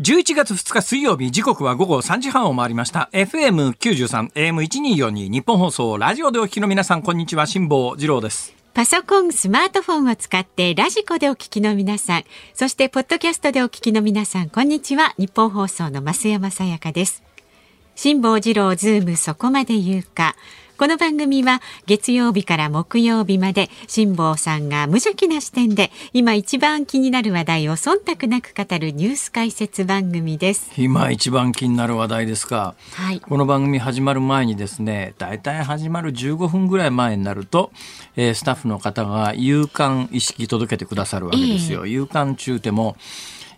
11月2日水曜日時刻は午後3時半を回りました FM93 AM1242 日本放送ラジオでお聞きの皆さんこんにちは辛坊治郎ですパソコン、スマートフォンを使ってラジコでお聞きの皆さん、そしてポッドキャストでお聞きの皆さん、こんにちは。ニッポン放送の増山さやかです。辛坊治郎ズームそこまで言うか。この番組は月曜日から木曜日まで辛坊さんが無邪気な視点で今一番気になる話題を忖度なく語るニュース解説番組です。今一番気になる話題ですか、はい、この番組始まる前にですねだいたい始まる15分ぐらい前になると、えー、スタッフの方が夕刊意識届けてくださるわけですよ、えー、夕刊中でも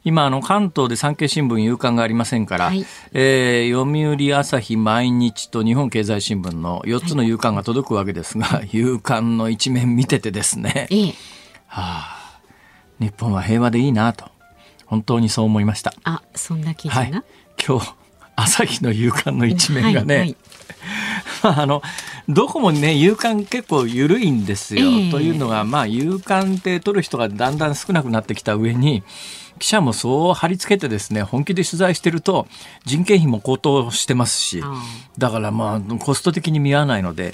今あの関東で産経新聞夕刊がありませんから、はい、えー、読売朝日毎日と日本経済新聞の4つの夕刊が届くわけですが、はい、夕刊の一面見ててですね、ええ、はあ、日本は平和でいいなと本当にそう思いました。あそんな記事が、はい、今日朝日の夕刊の一面がね、はいはい。まあ、あのどこもね夕刊結構緩いんですよ、えー、というのがまあ夕刊って取る人がだんだん少なくなってきた上に記者もそう貼り付けてですね本気で取材してると人件費も高騰してますしだからまあコスト的に見合わないので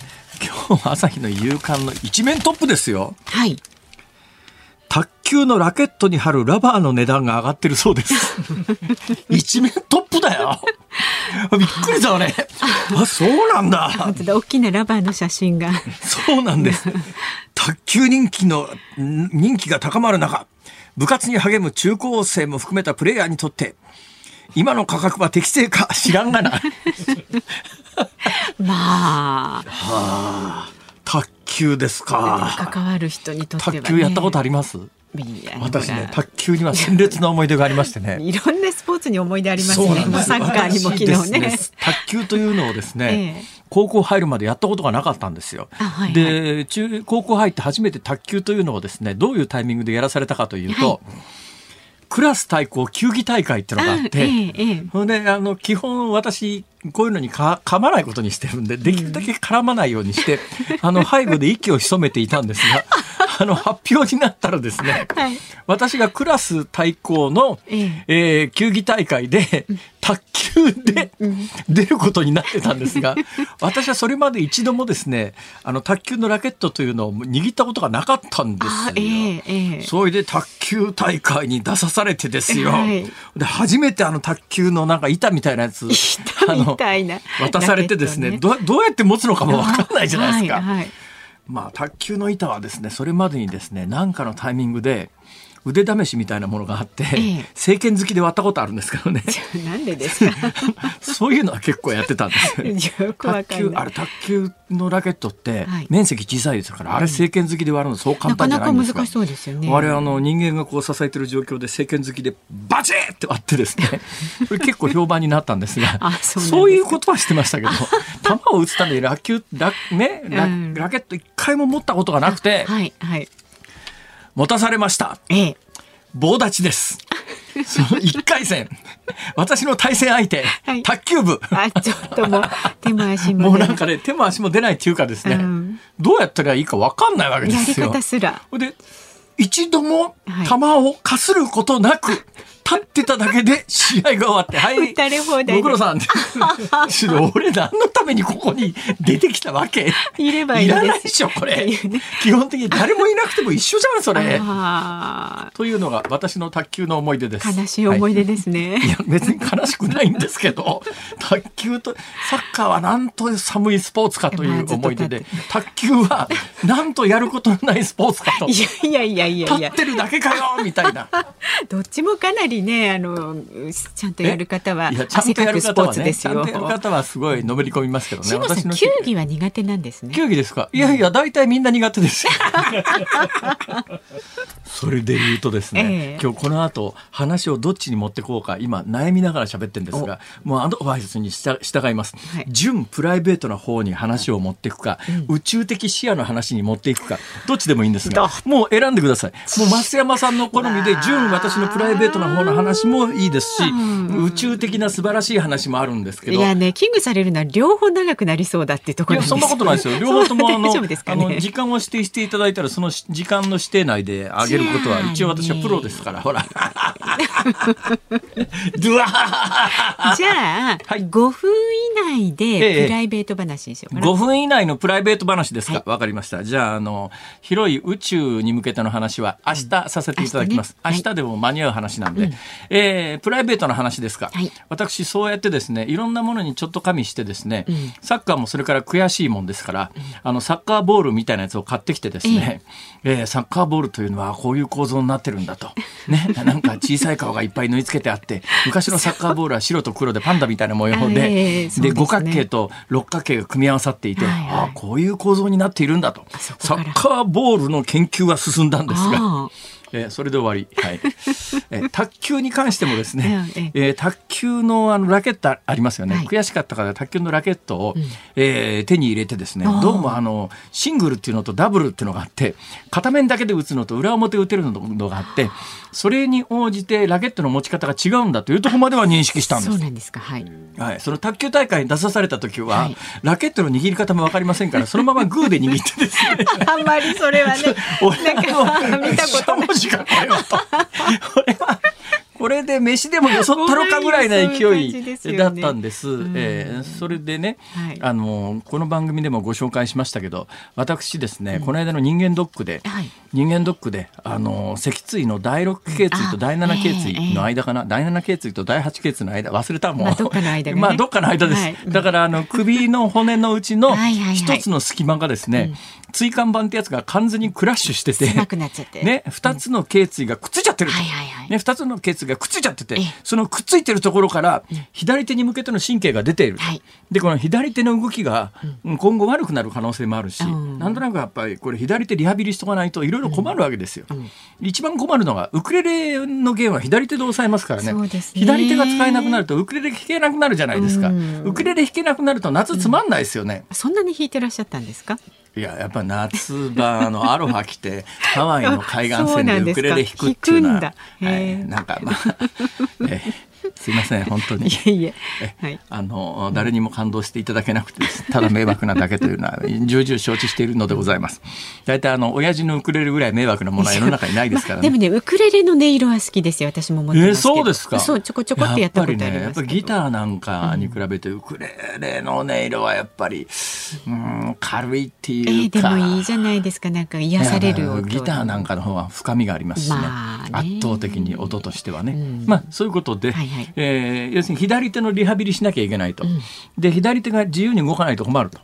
今日朝日の夕刊の一面トップですよ。はい卓球のラケットに貼るラバーの値段が上がってるそうです。一面トップだよ。びっくりだね。あ、そうなんだ。大きなラバーの写真が。そうなんです。卓球人気の人気が高まる中、部活に励む中高生も含めたプレイヤーにとって今の価格は適正か知らんがな。まあ、はあ、卓球ですか。関わる人にとっては、ね、卓球やったことあります？私ね卓球には鮮烈な思い出がありましてね。いろんなスポーツに思い出ありますね。サッカーにも昨日ね、ね、卓球というのをですね、ええ、高校入るまでやったことがなかったんですよ、はいはい、で中高校入って初めて卓球というのをですねどういうタイミングでやらされたかというと、はい。クラス対抗球技大会っていうのがあって、ええ、であの基本私こういうのにか噛まないことにしてるんでできるだけ絡まないようにして、うん、あの背後で息を潜めていたんですが あの発表になったらですね、はい、私がクラス対抗の、ええ。ー、球技大会で卓球で出ることになってたんですが、私はそれまで一度もですねあの卓球のラケットというのを握ったことがなかったんですよ。えーえー、それで卓球大会に出さされてですよ。はい、で初めてあの卓球のなんか板みたいなやつ あの渡されてですね、ね、どどうやって持つのかも分かんないじゃないですか。はいはい。まあ、卓球の板はですねそれまでにですね何かのタイミングで腕試しみたいなものがあって、ええ、政権好きで割ったことあるんですけどね。なんでですか？そういうのは結構やってたんですよ。卓球あれ卓球のラケットって面積小さいですから、はい、あれ政権好きで割るのそう簡単じゃないんですか。なかなか難しそうですよね。我々あの人間がこう支えてる状況で政権好きでバチッって割ってですね、これ結構評判になったんですが、そうそういうことはしてましたけど、球を打つためにラ球ラねラ,、ラケット一回も持ったことがなくて、はいはい。持たされました。ええ、棒立ちです。その一回戦、私の対戦相手、はい、卓球部。あ、ちょっともう、手も足も。もうなんかね、手も足も出ないっていうかですね、うん、どうやったらいいかわかんないわけですよ。やり方すら。で、一度も球をかすることなく、立ってただけで試合が終わって、はい、ご苦労さん。俺何のためにここに出てきたわけいればいいらないでしょ、これ。基本的に誰もいなくても一緒じゃん、それ。というのが私の卓球の思い出です。悲しい思い出ですね。はい、いや、別に悲しくないんですけど、卓球と、サッカーはなんと寒いスポーツかという思い出で、卓球はなんとやることのないスポーツかと。いやいやいやいや立ってるだけかよみたいな。どっちもかなりね、あの、ちゃんとやる方は、汗かくスポーツですよ。ちゃんとやる方はすごいのめり込みますけどね。私の球技は苦手なんですね。球技ですか？いやいや、大体みんな苦手です。それで言うとですね、えー、今日この後話をどっちに持ってこうか今悩みながら喋ってるんですがもうアドバイスに従います、はい、純プライベートな方に話を持っていくか、うん、宇宙的視野の話に持っていくかどっちでもいいんですがもう選んでくださいもう増山さんの好みで純私のプライベートな方の話もいいですし、宇宙的な素晴らしい話もあるんですけど。いやね危惧されるのは両方長くなりそうだっていうところいやそんなことないですよ。両方ともあのね、あの 時間を指定していただいたらその時間の指定内であげることは一応私はプロですから、ほら。じゃあ、はい、5分以内でプライベート話にしようかな。5分以内のプライベート話ですか？わ、はい、かりました。じゃあ、あの、広い宇宙に向けての話は明日させていただきます。明日,、でも間に合う話なんで、はい、えー、プライベートの話ですか、はい、私、そうやってですね、いろんなものにちょっと加味してですね、うん、サッカーもそれから悔しいもんですから、うん、あの、サッカーボールみたいなやつを買ってきてですね、えー、サッカーボールというのはこういう構造になってるんだと。ね、なんか小さい顔がいっぱい縫い付けてあって、昔のサッカーボールは白と黒でパンダみたいな模様で、で、五角形と六角形が組み合わさっていて、はいはい、ああ、こういう構造になっているんだと。サッカーボールの研究は進んだんですが。えー、それで終わり。はい。えー、卓球に関してもですね、えー、卓球のあのラケットありますよね。はい、悔しかったから卓球のラケットを、うん、えー、手に入れてですね、どうもあのシングルっていうのとダブルっていうのがあって、片面だけで打つのと裏表打てるのがあって、それに応じてラケットの持ち方が違うんだというところまでは認識したんです。そうなんですか。はい。はい。その卓球大会に出さされた時は、はい、ラケットの握り方もわかりませんから、そのままグーで握ってですね。あんまりそれはね、なんか見たことない。これは。と。これはこれで飯でもよそったろかぐらいな勢いだったんです。うえー、それでね、はい、あのこの番組でもご紹介しましたけど、私ですね、うん、この間の人間ドックで、はい、人間ドックであの脊椎の第六頸椎と第七頸椎の間かな、えーえー、第七頸椎と第八頸椎の間忘れたもん。まあどっかの間、ね、まあどっかの間です。はい、だからあの首の骨のうちの一つの隙間がですね、椎間板ってやつが完全にクラッシュしてて、ね、二つの頸椎がくっついちゃってると。はいはいはい、ね、二つの頸椎がくっついちゃってて、そのくっついてるところから左手に向けての神経が出ている、はい、でこの左手の動きが今後悪くなる可能性もあるし、うん、なんとなくやっぱりこれ左手リハビリしとかないといろいろ困るわけですよ、一番困るのがウクレレの弦は左手で押さえますからね、ね、左手が使えなくなるとウクレレ弾けなくなるじゃないですか、ウクレレ弾けなくなると夏つまんないですよね、そんなに弾いてらっしゃったんですか？いややっぱ夏場のアロハ着て ハワイの海岸線でウクレレ弾くっていうのは、はい、なんかまあ、えすいません本当に。いえいえ、はい、あの誰にも感動していただけなくてただ迷惑なだけというのは重々承知しているのでございます。大体あの親父のウクレレぐらい迷惑なものは世の中にないですから、ね。まあ、でもねウクレレの音色は好きですよ私も思ってますけど、えー、そうですか。そうちょこちょこってやったことありますね、やっぱりギターなんかに比べてウクレレの音色はやっぱりうん軽いっていうか、えー、でもいいじゃないですか。なんか癒されるギターなんかの方は深みがありますしね。まあ、圧倒的に音としてはね、うん、まあそういうことで、はいはい、えー要するに左手のリハビリしなきゃいけないと、うん、で左手が自由に動かないと困ると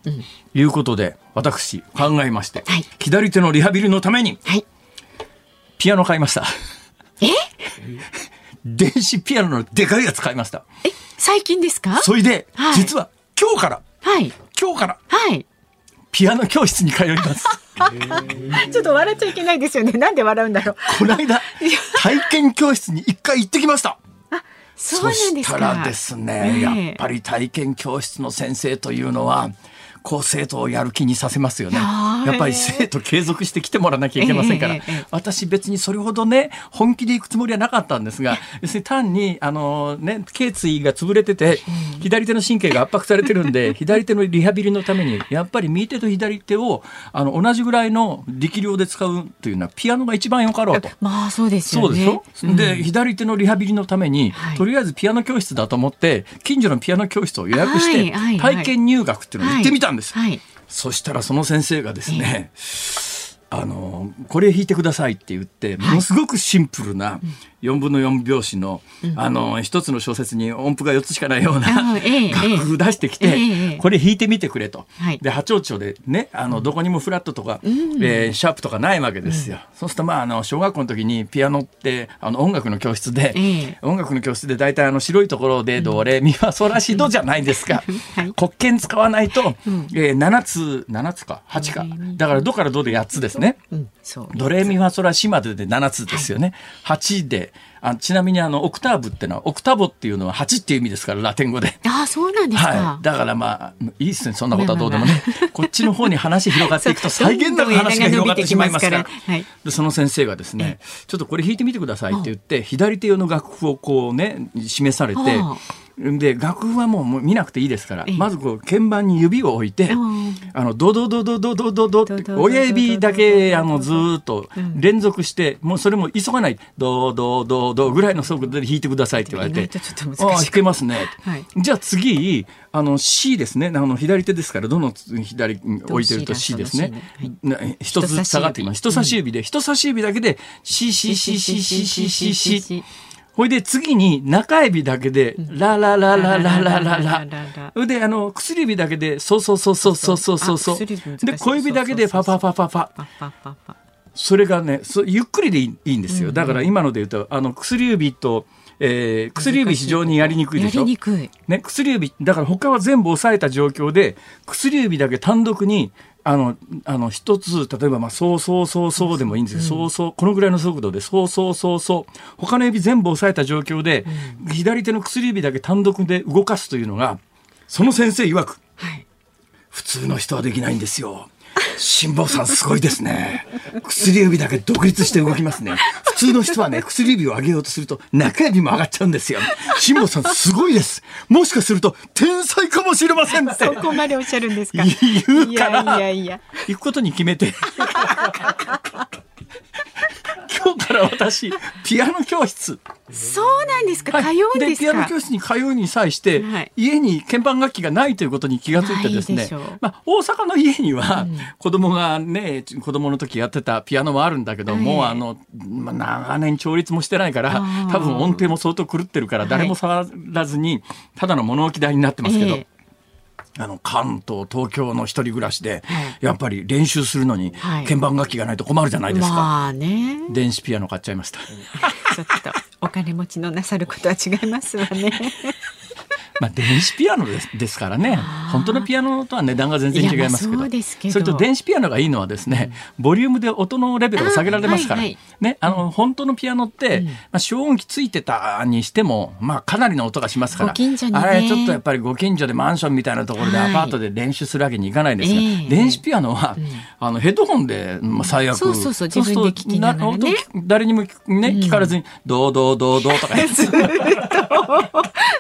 いうことで、私考えまして、はい、左手のリハビリのために、はい、ピアノ買いました。え？電子ピアノのでかいやつ買いました。え最近ですか？それで、はい、実は今日から、はい、今日から、はい、ピアノ教室に通います。ちょっと笑っちゃいけないですよね。なんで笑うんだろう。この間、体験教室に一回行ってきました。そうなんですか。そしたらですね、やっぱり体験教室の先生というのはこう生徒をやる気にさせますよね。やっぱり生徒継続して来てもらわなきゃいけませんから、私別にそれほどね本気で行くつもりはなかったんですが要するに単にあのね頸椎が潰れてて左手の神経が圧迫されてるんで 左手のリハビリのためにやっぱり右手と左手をあの同じぐらいの力量で使うというのはピアノが一番よかろうと。まあそうですよね。そうでしょ？で左手のリハビリのために、とりあえずピアノ教室だと思って近所のピアノ教室を予約して体験入学っていうのを行ってみたんです。そしたらその先生がですね、あのこれ弾いてくださいって言ってものすごくシンプルな4分の4拍子の,、あの一つの小説に音符が4つしかないような楽譜出してきて、これ弾いてみてくれと、で八丁町でねあのどこにもフラットとか、えシャープとかないわけですよ、そうするとまああの小学校の時にピアノってあの音楽の教室で、音楽の教室で大体あの白いところでドレミファソラシドじゃないですか、黒鍵使わないと、え7つ7つか8か。だからドからドで8つですね、ドレミファソラシまでで7つですよね、8であちなみにあのオクターブってのはオクタボっていうのは8っていう意味ですからラテン語で。あそうなんですか、はい、だからまあいいっすね。そんなことはどうでもね。こっちの方に話広がっていくと 際限なく話が広がってしまいますから、はい、でその先生がですねちょっとこれ弾いてみてくださいって言って左手用の楽譜をこうね示されてで楽譜はもう見なくていいですから、まずこう鍵盤に指を置いて、あのドドドドドドドドって親指だけあのずっと連続して、もうそれも急がないドドドドぐらいの速度で弾いてくださいって言われて、ああ弾けますね、じゃあ次あの C ですね。あの左手ですからどの左置いてると C ですね。一つ下がっています。人差し指。で人差し指だけで CCCCCCCC ほいで次に中指だけで、ララララララララ。で、あの、薬指だけで、そうそうそうそうそうそうそうそう。で、小指だけで、ファファファファファ。それがね、ゆっくりでいいんですよ。だから今ので言うと、あの、薬指と、えー、薬指非常にやりにくいでしょ？やりにくい。ね、薬指、だから他は全部押さえた状況で、薬指だけ単独にあの、あの、一つ、例えば、まあ、そうそうそうそうでもいいんですけど、そうそう、このぐらいの速度で、そうそうそうそう、他の指全部押さえた状況で、左手の薬指だけ単独で動かすというのが、その先生曰く、はい、普通の人はできないんですよ。辛坊さんすごいですね。薬指だけ独立して動きますね。普通の人はね、薬指を上げようとすると中指も上がっちゃうんですよ。辛坊さんすごいです。もしかすると天才かもしれません。そこまでおっしゃるんですか？言うから。いやいやいや。行くことに決めて。今日から私 ピアノ教室。そうなんですか、はい、通うんですピアノ教室に通うに際して、はい、家に鍵盤楽器がないということに気がついてですね。まあ、大阪の家には、うん、子供がね子供の時やってたピアノもあるんだけど、はい、もうあの、まあ、長年調律もしてないから多分音程も相当狂ってるから誰も触らずに、ただの物置台になってますけど。えーあの関東東京の一人暮らしで、やっぱり練習するのに鍵盤楽器がないと困るじゃないですか、まあね、電子ピアノ買っちゃいました。ちょっとお金持ちのなさることは違いますわね まあ電子ピアノですですからね。本当のピアノとは値段が全然違いますけど。それと電子ピアノがいいのはですね、ボリュームで音のレベルを下げられますから、はいはい、ね、あの本当のピアノって、うん、まあ、消音器ついてたにしても、まあ、かなりの音がしますから、ね、あれちょっとやっぱりご近所でマンションみたいなところでアパートで練習するわけにいかないんですが、はい、電子ピアノは、うん、あのヘッドホンで、まあ、最悪。そうそうそう自分で聞きながら、ね、誰にも、ね、聞かれずに「どうどうどうどう」とか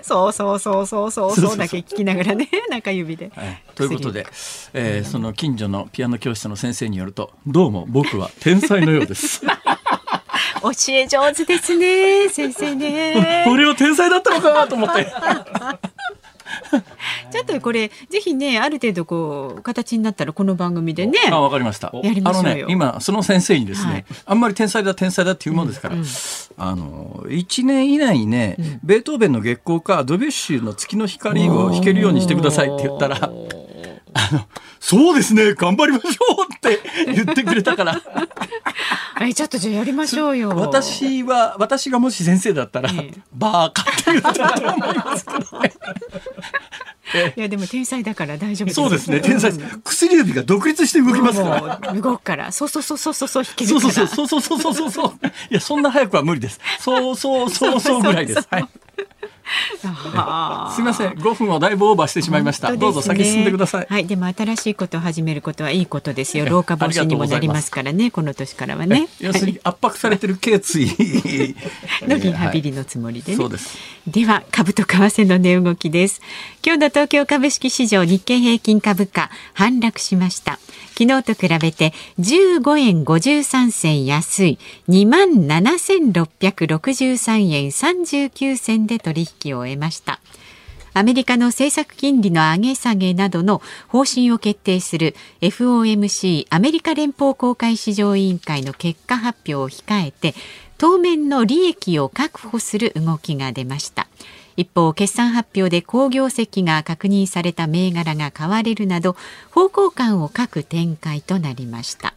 そうそうそうそうそうそうだけ聞きながらね中指で。はい、ということで、えー、その近所のピアノ教室の先生によるとどうも僕は天才のようです。教え上手ですね先生ね。俺は天才だったのかと思って。ちょっとこれぜひねある程度こう形になったらこの番組でねあわかりました。やりましょうね今その先生にですね、はい、あんまり天才だ天才だっていうもんですから、うん。うん、あの1年以内にね、うん、ベートーベンの月光かドビュッシュの月の光を弾けるようにしてくださいって言ったらあの、そうですね、頑張りましょうって言ってくれたから。え、ちょっとじゃあやりましょうよ。私は、私がもし先生だったら、ええ、バーカって言ったと思いますけどね。いやでも天才だから大丈夫です。そうですね。天才、薬指が独立して動きますから。動くから。そうそうそうそうそうそう引きるから。そうそうそうそうそうそうそう。いやそんな早くは無理です。そうそうそうそうぐらいです。はい。すみません、5分をだいぶオーバーしてしまいました。ね、どうぞ先進んでください。はい、でも新しいことを始めることはいいことですよ。老化防止にもなりますからね、この年からはね。要するに圧迫されてる頸椎 のリハビリのつもりで、ねそうです。では株と為替の値動きです。今日の東京株式市場日経平均株価反落しました。昨日と比べて15円53銭安い2万7663円39銭で取引を終えました。アメリカの政策金利の上げ下げなどの方針を決定する FOMC アメリカ連邦公開市場委員会の結果発表を控えて当面の利益を確保する動きが出ました一方決算発表で好業績が確認された銘柄が買われるなど方向感を欠く展開となりました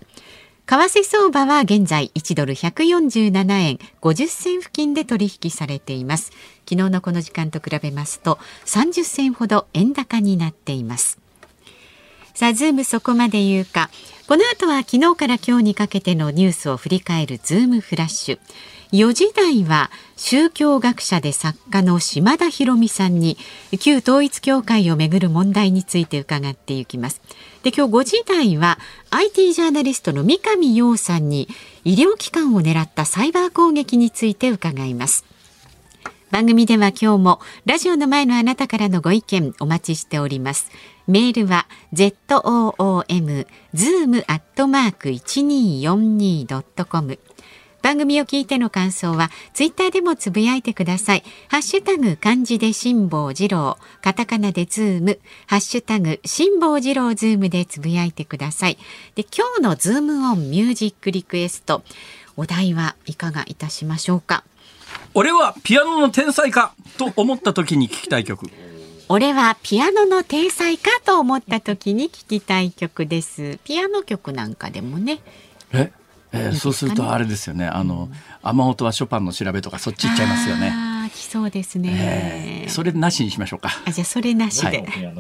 為替相場は現在1ドル147円50銭付近で取引されています。昨日のこの時間と比べますと30銭ほど円高になっています。さあズームそこまで言うか。この後は昨日から今日にかけてのニュースを振り返るズームフラッシュ。4時台は宗教学者で作家の島田博美さんに旧統一教会をめぐる問題について伺っていきます。で今日5時台は IT ジャーナリストの三上洋さんに医療機関を狙ったサイバー攻撃について伺います。番組では今日もラジオの前のあなたからのご意見お待ちしております。メールは zoom zoom アットマーク 1242.com 番組を聞いての感想はツイッターでもつぶやいてください。ハッシュタグ漢字で辛坊治郎、カタカナでズーム、ハッシュタグ辛坊治郎ズームでつぶやいてください。で、今日のズームオンミュージックリクエスト、お題はいかがいたしましょうか？俺はピアノの天才かと思った時に聞きたい曲。俺はピアノの天才かと思った時に聞きたい曲です。ピアノ曲なんかでもね。え？えー、そうするとあれですよねあの、うん、雨音はショパンの調べとかそっち行っちゃいますよね。あ来そうですね、えー、それなしにしましょうか。あじゃあそれなしで。はい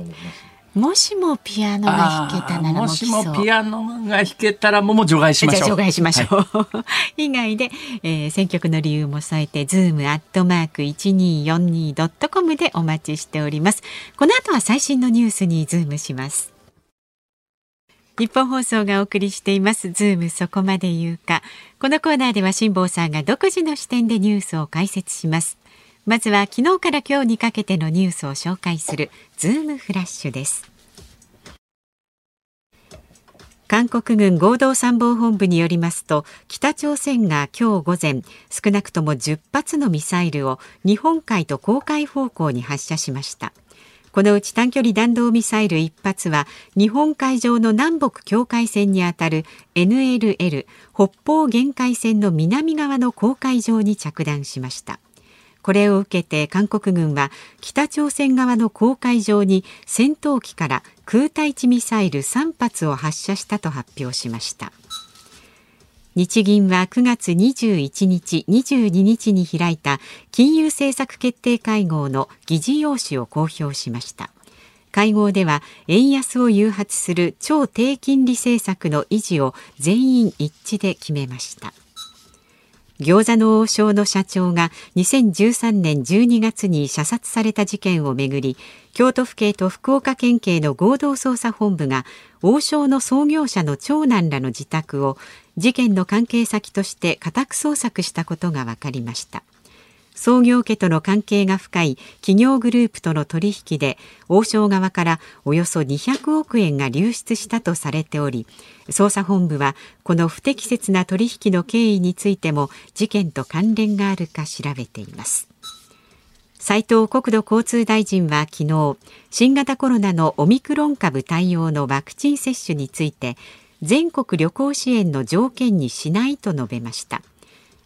もしもピアノが弾けたならもしもピアノが弾けたらもも除外しましょう。除外しましょう。はい、以外で、えー、選曲の理由も添えてズームアットマーク一二四二ドットコムでお待ちしております。この後は最新のニュースにズームします。ニッポン放送がお送りしています。ズームそこまで言うか。このコーナーでは辛坊さんが独自の視点でニュースを解説します。まずは昨日から今日にかけてのニュースを紹介する。ズームフラッシュです。韓国軍合同参謀本部によりますと北朝鮮が今日午前少なくとも10発のミサイルを日本海と黄海方向に発射しました。このうち短距離弾道ミサイル1発は日本海上の南北境界線にあたる NLL 北方限界線の南側の公海上に着弾しました。これを受けて韓国軍は北朝鮮側の公海上に戦闘機から空対地ミサイル3発を発射したと発表しました。日銀は9月21日、22日に開いた金融政策決定会合の議事要旨を公表しました。会合では円安を誘発する超低金利政策の維持を全員一致で決めました。餃子の王将の社長が2013年12月に射殺された事件をめぐり京都府警と福岡県警の合同捜査本部が王将の創業者の長男らの自宅を事件の関係先として家宅捜索したことが分かりました。創業家との関係が深い企業グループとの取引で王将側からおよそ200億円が流出したとされており捜査本部はこの不適切な取引の経緯についても事件と関連があるか調べています。斉藤国土交通大臣は昨日新型コロナのオミクロン株対応のワクチン接種について全国旅行支援の条件にしないと述べました。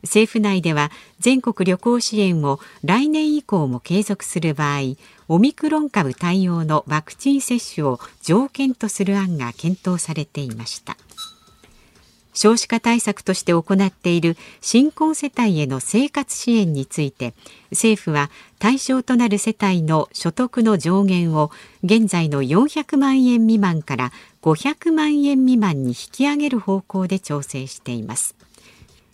政府内では全国旅行支援を来年以降も継続する場合オミクロン株対応のワクチン接種を条件とする案が検討されていました。少子化対策として行っている新婚世帯への生活支援について政府は対象となる世帯の所得の上限を現在の400万円未満から500万円未満に引き上げる方向で調整しています。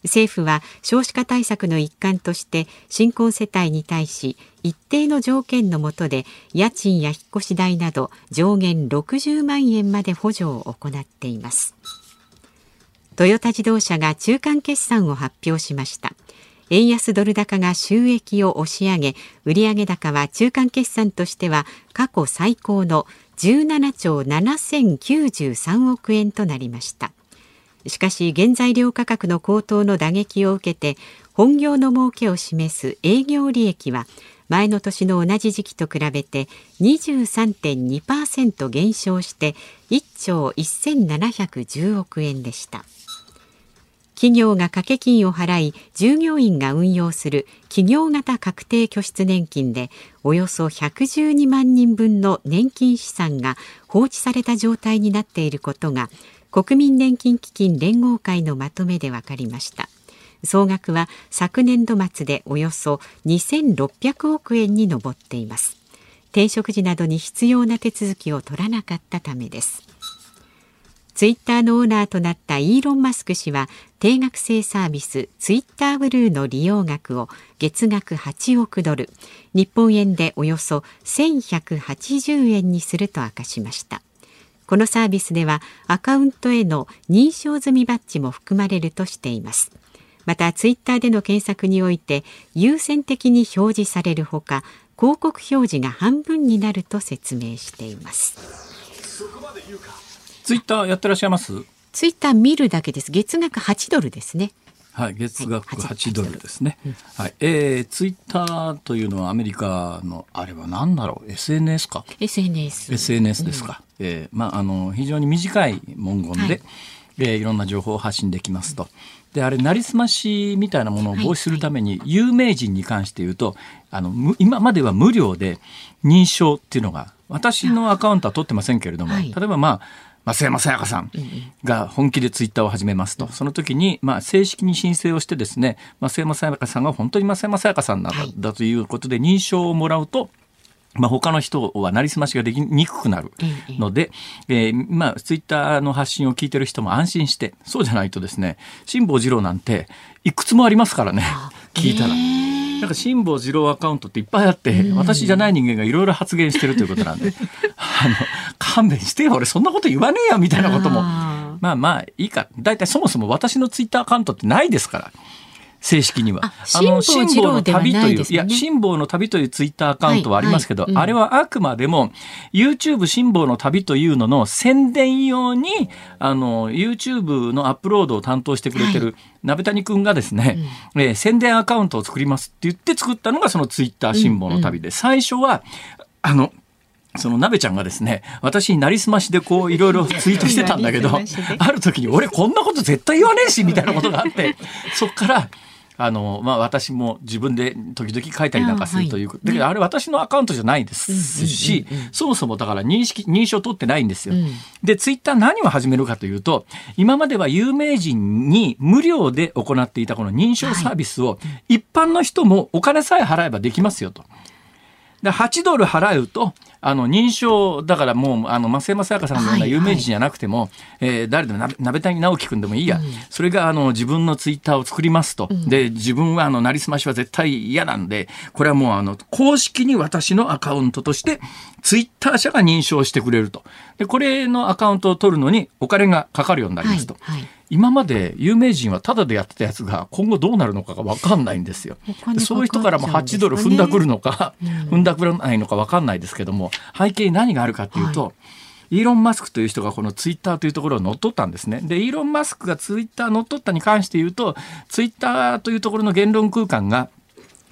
政府は少子化対策の一環として新婚世帯に対し一定の条件の下で家賃や引っ越し代など上限60万円まで補助を行っています。トヨタ自動車が中間決算を発表しました。円安ドル高が収益を押し上げ売上高は中間決算としては過去最高の17兆7093億円となりました。しかし原材料価格の高騰の打撃を受けて本業の儲けを示す営業利益は前の年の同じ時期と比べて23.2%減少して1兆1710億円でした。企業が掛け金を払い従業員が運用する企業型確定拠出年金でおよそ112万人分の年金資産が放置された状態になっていることが国民年金基金連合会のまとめで分かりました。総額は昨年度末でおよそ2600億円に上っています。転職時などに必要な手続きを取らなかったためです。ツイッターのオーナーとなったイーロン・マスク氏は定額制サービスツイッターブルーの利用額を月額8億ドル日本円でおよそ1180円にすると明かしました。このサービスではアカウントへの認証済みバッジも含まれるとしています。またツイッターでの検索において優先的に表示されるほか広告表示が半分になると説明しています。ツイッターやってらっしゃいます？ツイッター見るだけです。月額8ドルですね。はい、月額8ドルですね。はい、えー、ツイッターというのはアメリカの、あれは何だろう、SNS か ?SNS。SNS ですか。うん、えー、まあ、あの、非常に短い文言で、はい、えー、いろんな情報を発信できますと。で、あれ、なりすましみたいなものを防止するために、有名人に関して言うと、あの、今までは無料で認証っていうのが、私のアカウントは取ってませんけれども、例えばまあ、増山さやかさんが本気でツイッターを始めますと、その時に、まあ、正式に申請をしてですね、増山さやかさんが本当に増山さやかさんだ,、だということで認証をもらうと、まあ、他の人はなりすましができにくくなるので、えー、まあ、ツイッターの発信を聞いてる人も安心して、そうじゃないとですね、辛坊治郎なんて、いくつもありますからね、聞いたら。なんか辛坊治郎アカウントっていっぱいあって、私じゃない人間がいろいろ発言してるということなんで、あの、勘弁してよ、俺そんなこと言わねえよ、みたいなことも。まあまあいいか。大体そもそも私のツイッターアカウントってないですから。正式には。あの、辛抱の旅という、いや、辛抱の旅というツイッターアカウントはありますけど、あれはあくまでも、YouTube 辛抱の旅というのの宣伝用に、あの、YouTube のアップロードを担当してくれてる、鍋谷くんがですね、うん、えー、宣伝アカウントを作りますって言って作ったのがそのツイッター辛抱の旅で、最初は、あの、その鍋ちゃんがですね、私になりすましでこういろいろツイートしてたんだけど、ある時に俺こんなこと絶対言わねえしみたいなことがあって、そっから、あの、まあ、私も自分で時々書いたりなんかするという、はい、だけどあれ私のアカウントじゃないですし、そもそもだから認識、認証取ってないんですよ。うん、で、ツイッター何を始めるかというと、今までは有名人に無料で行っていたこの認証サービスを、一般の人もお金さえ払えばできますよと。で8ドル払うとあの認証だからもうあの増山さやかさんのような有名人じゃなくても、はいはい、えー、誰でも鍋谷直樹君でもいいや、うん、それがあの自分のツイッターを作りますと、うん、で自分はあのなりすましは絶対嫌なんでこれはもうあの公式に私のアカウントとしてツイッター社が認証してくれると。でこれのアカウントを取るのにお金がかかるようになりますと。はいはい今まで有名人はタダでやってたやつが今後どうなるのかが分かんないんですよ。そういう人からも8ドル踏んだくるのか、踏んだくらないのか分かんないですけども背景に何があるかっていうと、はい、イーロン・マスクという人がこのツイッターというところを乗っ取ったんですね。でイーロン・マスクがツイッター乗っ取ったに関して言うとツイッターというところの言論空間が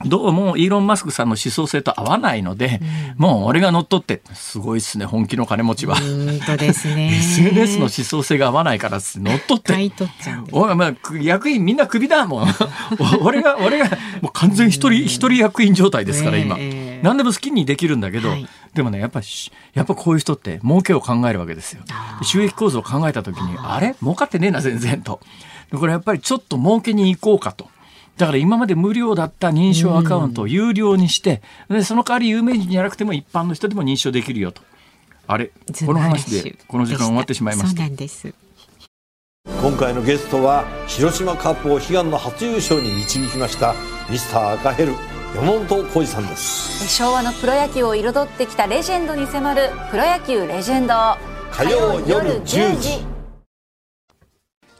どうもイーロン・マスクさんの思想性と合わないので、うん、もう俺が乗っ取ってすごいっすね本気の金持ちは。本当ですね SNS の思想性が合わないから乗っ取って。おまあ、役員みんなクビだもん。俺が俺がもう完全一人一人役員状態ですから今、えー、何でも好きにできるんだけど、はい、でもねやっぱやっぱこういう人って儲けを考えるわけですよ。収益構造を考えた時にあれ？儲かってねえな全然と。これやっぱりちょっと儲けに行こうかと。だから今まで無料だった認証アカウントを有料にして、でその代わり有名人じゃなくても一般の人でも認証できるよと。あれこの話でこの時間終わってしまいました。そうなんです。今回のゲストは広島カップを悲願の初優勝に導きましたミスター赤ヘル山本浩二さんです。昭和のプロ野球を彩ってきたレジェンドに迫る「プロ野球レジェンド」火曜夜10時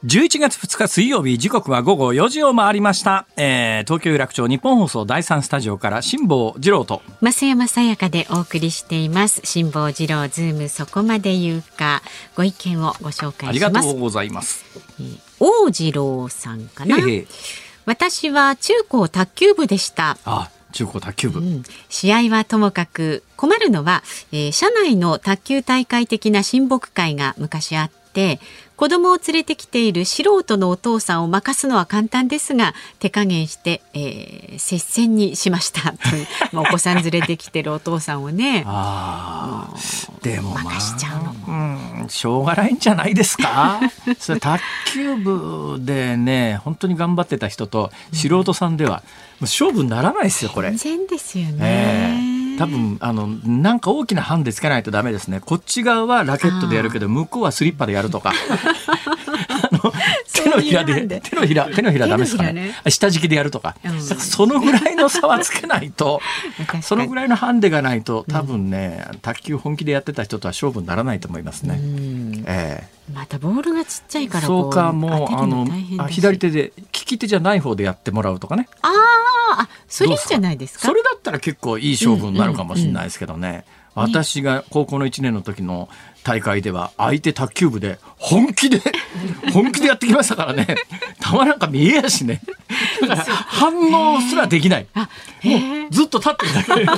11月2日水曜日時刻は午後4時を回りました、えー、東京有楽町日本放送第3スタジオから辛坊治郎と。増山さやかでお送りしています。辛坊治郎ズームそこまで言うか。ご意見をご紹介します。ありがとうございます、えー、大次郎さんかな？私は中高卓球部でした。あ中高卓球部、うん、試合はともかく困るのは、えー、社内の卓球大会的な親睦会が昔あって子供を連れてきている素人のお父さんを任すのは簡単ですが手加減して、えー、接戦にしました。という、お子さん連れてきてるお父さんをね あでもまあしちゃうの。も、うん、しょうがないんじゃないですか？それ卓球部でね本当に頑張ってた人と素人さんでは、もう勝負にならないですよこれ。全然ですよね、えー多分あのなんか大きなハンデつけないとダメですね。こっち側はラケットでやるけど向こうはスリッパでやるとか。手のひらで手のひら手のひらダメですかね、ね、下敷きでやるとか、うん、そのぐらいの差はつけないと そのぐらいのハンデがないと多分ね、うん、卓球本気でやってた人とは勝負にならないと思いますね。ええ。ー、またボールがちっちゃいからそうかもうあの左手で利き手じゃない方でやってもらうとかね。ああそれじゃないですか？それだったら結構いい勝負になるかもしれないですけどね。私が高校の1年の時の大会では相手卓球部で本気で 本気でやってきましたからね。球なんか見えやしね。だから反応すらできない。もうずっと立ってるだ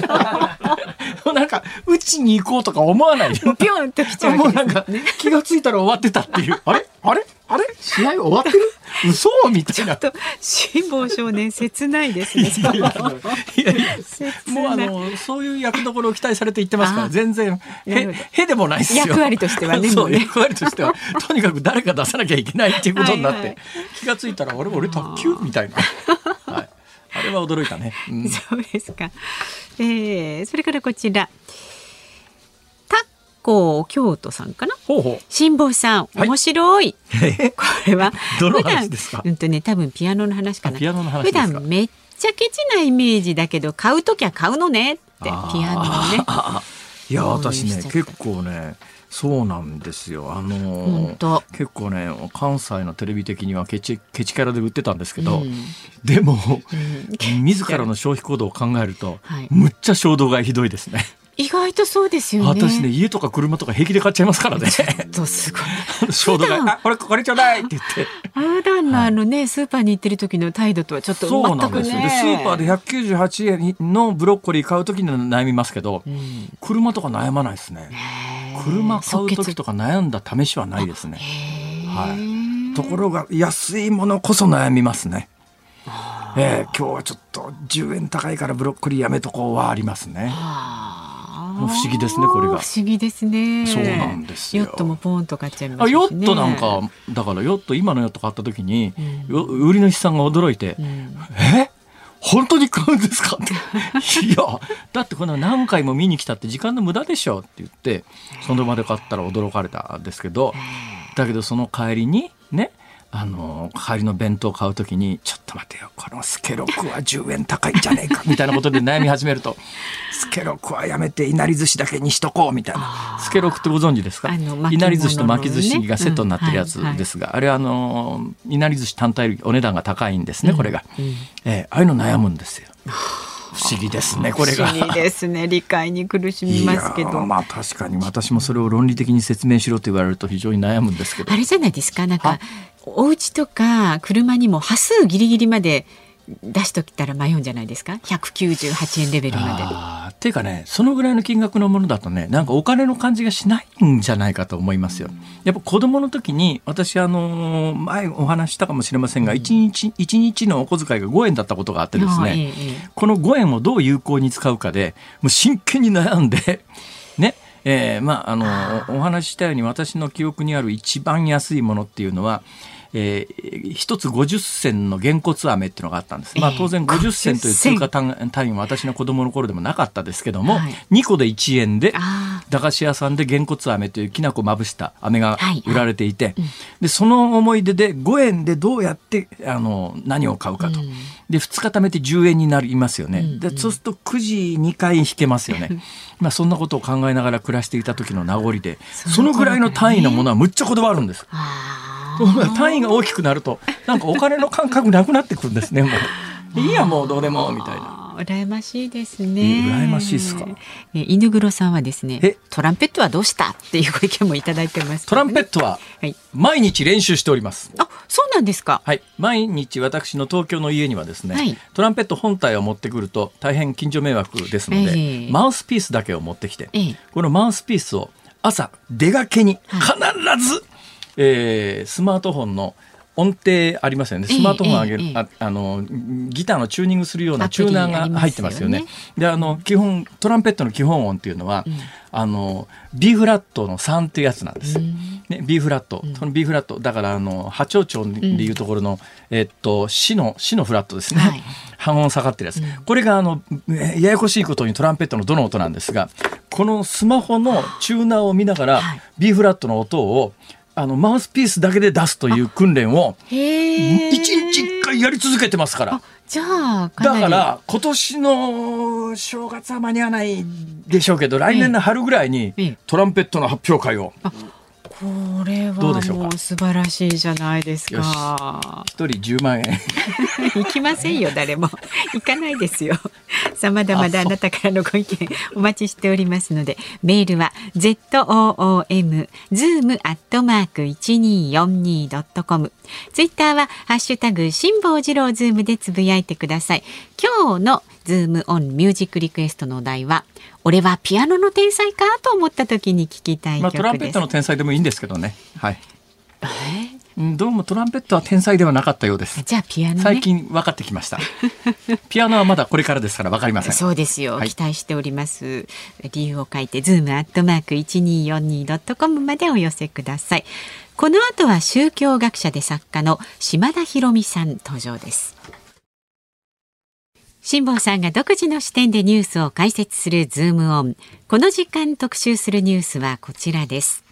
け。なんか打ちに行こうとか思わないピョンときちゃう、ね、もうなんか気が付いたら終わってたっていう。あれ？あれ？あれ？試合終わってる？嘘？みたいな。辛抱少年切ないですね。いやいやもうあのそういう役どころを期待されて言ってますから全然へへでもないですよ。役割としてはね。そう、役割としては とにかく誰か出さなきゃいけないっていうことになって、はいはい、気が付いたら俺俺卓球？みたいな。はい。あれは驚いたね。うん、そうですか。えー、それからこちら。光京都さんかな？辛坊さん、面白い。これはどの話ですか？うんとね、多分ピアノの話かな。ピアノの話普段めっちゃケチなイメージだけど、買うときは買うのねってピアノをね。いや私ね結構ね。そうなんですよ。あのー、結構ね関西のテレビ的にはケチケチキャラで売ってたんですけど、うん、でも、うん、自らの消費行動を考えると、はい、むっちゃ衝動買いひどいですね。意外とそうですよね。私ね、家とか車とか平気で買っちゃいますからね。とすごい。衝動買これ、これちょうだいって言って。普段のあのね、スーパーに行ってる時の態度とはちょっとそうなんですよ。で、スーパーで198円のブロッコリー買う時に悩みますけど、うん、車とか悩まないですね。車買う時とか悩んだ試しはないですね。はい。ところが、安いものこそ悩みますね。えー、今日はちょっと10円高いからブロッコリーやめとこうはありますね。不思議ですねこれが。不思議ですね。そうなんですヨットもポンと買っちゃいます、ね、ヨットなんかだからヨット今のヨット買った時に、うん、売り主さんが驚いて、うん、え？本当に買うんですか？って。いやだってこの何回も見に来たって時間の無駄でしょって言ってその場で買ったら驚かれたんですけどだけどその帰りにねあの帰りの弁当買うときにちょっと待てよこのスケロクは10円高いんじゃねえかみたいなことで悩み始めるとスケロクはやめていなり寿司だけにしとこうみたいな。スケロクってご存知ですか、ね、いなり寿司と巻き寿司がセットになってるやつですが、うんはい。はい、あれはあのいなり寿司単体よりお値段が高いんですねこれが、うん。うん、えー、ああいうの悩むんですよ。不思議ですねこれが。不思議ですね。理解に苦しみますけど。まあ確かに。私もそれを論理的に説明しろと言われると非常に悩むんですけど。あれじゃないですか？なんかお家とか車にも波数ギリギリまで出しときたら迷うんじゃないですか？198円レベルまで。っていうかねそのぐらいの金額のものだとねなんかお金の感じがしないんじゃないかと思いますよ。やっぱ子供の時に私あの前お話したかもしれませんが、うん、1日1日のお小遣いが5円だったことがあってですね、ええ、この5円をどう有効に使うかでもう真剣に悩んで ねえー、まああのお話ししたように私の記憶にある一番安いものっていうのはえー、1つ50銭のげんこつ飴っていうのがあったんです、まあ、当然50銭という通貨単位は私の子供の頃でもなかったですけども、はい、2個で1円で駄菓子屋さんでげんこつ飴というきな粉まぶした飴が売られていて、はい。はい、でその思い出で5円でどうやってあの何を買うかと、うん、で2日貯めて10円になりますよね、うんうん、でそうすると9時2回引けますよね。まあそんなことを考えながら暮らしていた時の名残でそのぐらいの単位のものはむっちゃこだわるんです。単位が大きくなるとなんかお金の感覚なくなってくるんですね もう。いいやもうどうでもみたいな。羨ましいですね。羨ましいですか？え犬黒さんはですね、トランペットはどうした？っていうご意見もいただいてます、ね、トランペットは毎日練習しております。あ、そうなんですか？はい、毎日私の東京の家にはですね、はい、トランペット本体を持ってくると大変近所迷惑ですので、えー、マウスピースだけを持ってきて、えー、このマウスピースを朝出がけに必ず、はいえー、スマートフォンの音程ありますよね。スマートフォン上げる、えー、ああのギターのチューニングするようなチューナーが入ってますよね。よねであの基本トランペットの基本音っていうのは、うん、あの B フラットの3っていうやつなんです。うん、ね、B フラット、その B フラットだからあの波長長でいうところの、うん、えっと C の C のフラットですね。はい、半音下がってるやつ、これがあのややこしいことにトランペットのどの音なんですがこのスマホのチューナーを見ながら、はい、B フラットの音をあのマウスピースだけで出すという訓練を一日一回やり続けてますから。じゃあだから今年の正月は間に合わないでしょうけど来年の春ぐらいにトランペットの発表会を。これはもう素晴らしいじゃないですか。一人十万円。行きませんよ誰も行かないですよ。さまだまだあなたからのご意見お待ちしておりますのでメールは z o o m zoom アットマーク一二四二ドットコム。ツイッターはハッシュタグ辛坊治郎ズームでつぶやいてください。今日のズームオンミュージックリクエストのお題は俺はピアノの天才かと思った時に聞きたい曲です。まあ、トランペットの天才でもいいんですけどね。はい。どうもトランペットは天才ではなかったようです。じゃあピアノ、ね、最近分かってきました。ピアノはまだこれからですから分かりません。そうですよ、はい、期待しております。理由を書いてズームアットマーク一二四二ドットコムまでお寄せください。この後は宗教学者で作家の島田裕巳さん登場です。辛坊さんが独自の視点でニュースを解説するズームオン。この時間特集するニュースはこちらです。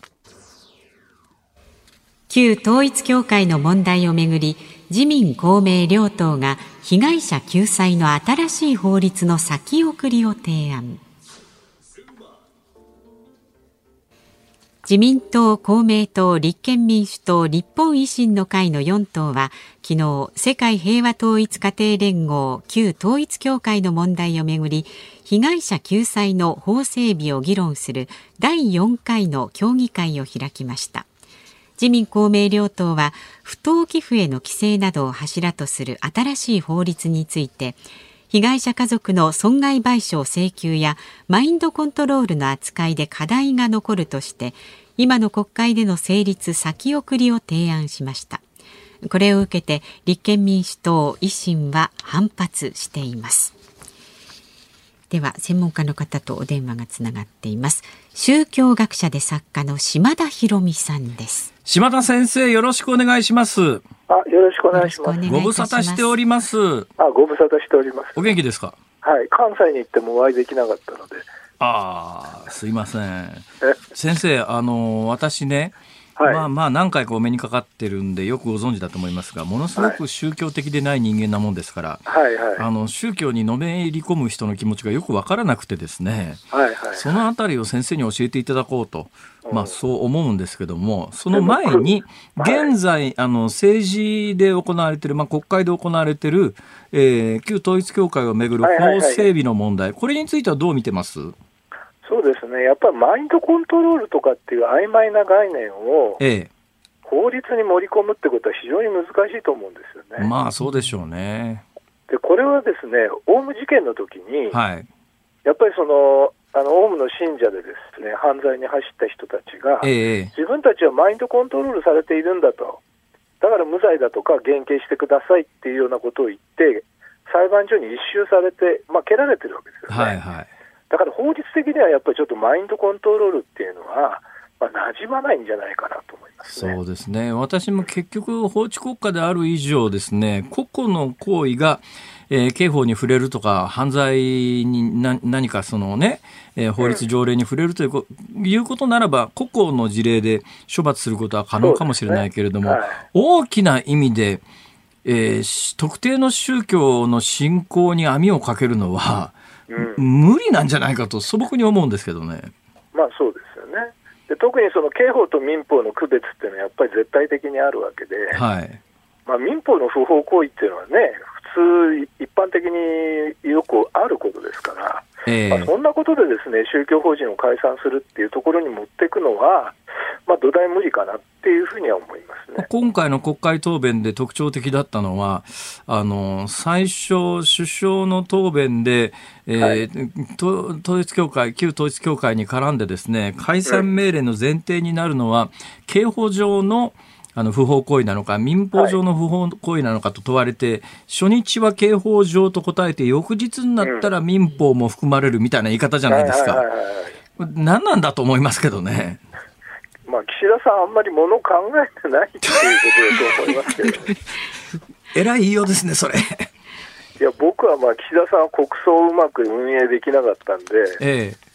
旧統一教会の問題をめぐり、自民公明両党が被害者救済の新しい法律の先送りを提案。自民党、公明党、立憲民主党、日本維新の会の4党は昨日、世界平和統一家庭連合旧統一教会の問題をめぐり被害者救済の法整備を議論する第4回の協議会を開きました。自民公明両党は不当寄付への規制などを柱とする新しい法律について被害者家族の損害賠償請求やマインドコントロールの扱いで課題が残るとして今の国会での成立先送りを提案しました。これを受けて立憲民主党維新は反発しています。では専門家の方とお電話がつながっています。宗教学者で作家の島田博美さんです。島田先生よろしくお願いしますあ、よろしくお願いします。ご無沙汰しております。あ、ご無沙汰しております。お元気ですか？はい、関西に行ってもお会いできなかったので。ああ、すいません。先生、あの、私ね。はい、まあまあ何回かお目にかかってるんでよくご存知だと思いますがものすごく宗教的でない人間なもんですから、はいはい、あの宗教にのめり込む人の気持ちがよく分からなくてですね、はいはい、そのあたりを先生に教えていただこうとまあ、そう思うんですけども、その前に、現在、あの政治で行われている、まあ、国会で行われている、えー、旧統一教会をめぐる法整備の問題、これについてはどう見てます？そうですね、やっぱりマインドコントロールとかっていう曖昧な概念を、ええ、法律に盛り込むってことは非常に難しいと思うんですよね。まあそうでしょうね。でこれはですね、オウム事件の時に、はい、やっぱりそのあのオウムの信者でですね犯罪に走った人たちが、え自分たちはマインドコントロールされているんだと、だから無罪だとか減刑してくださいっていうようなことを言って、裁判所に一周されて、まあ、蹴られてるわけですよね。はいはい、だから法律的にはやっぱりちょっとマインドコントロールっていうのは、まあ、馴染まないんじゃないかなと思います、ね、そうですね。私も結局、法治国家である以上ですね、個々の行為が、えー、刑法に触れるとか、犯罪にな何かそのね、えー、法律条例に触れるというこ,、いうことならば、個々の事例で処罰することは可能かもしれないけれども、ねはい、大きな意味で、えー、特定の宗教の信仰に網をかけるのは、うん、無理なんじゃないかと素朴に思うんですけどね。まあそうで特にその刑法と民法の区別っていうのはやっぱり絶対的にあるわけで、はい、まあ、民法の不法行為っていうのはね、一般的によくあることですから、えー、まあ、そんなことでですね宗教法人を解散するっていうところに持っていくのは、まあ、土台無理かなっていうふうには思いますね。今回の国会答弁で特徴的だったのは、あの最初、首相の答弁で、えー、はい、統一教会、旧統一教会に絡んで、ですね解散命令の前提になるのは、刑法上のあの不法行為なのか、民法上の不法行為なのかと問われて、はい、初日は刑法上と答えて、翌日になったら民法も含まれるみたいな言い方じゃないですか。何なんだと思いますけどね。まあ、岸田さん、あんまりもの考えてないっていうことだと思いますけど、ね、えらい言いようですね、それ。いや、僕はまあ岸田さんは国葬をうまく運営できなかったんで、ええ、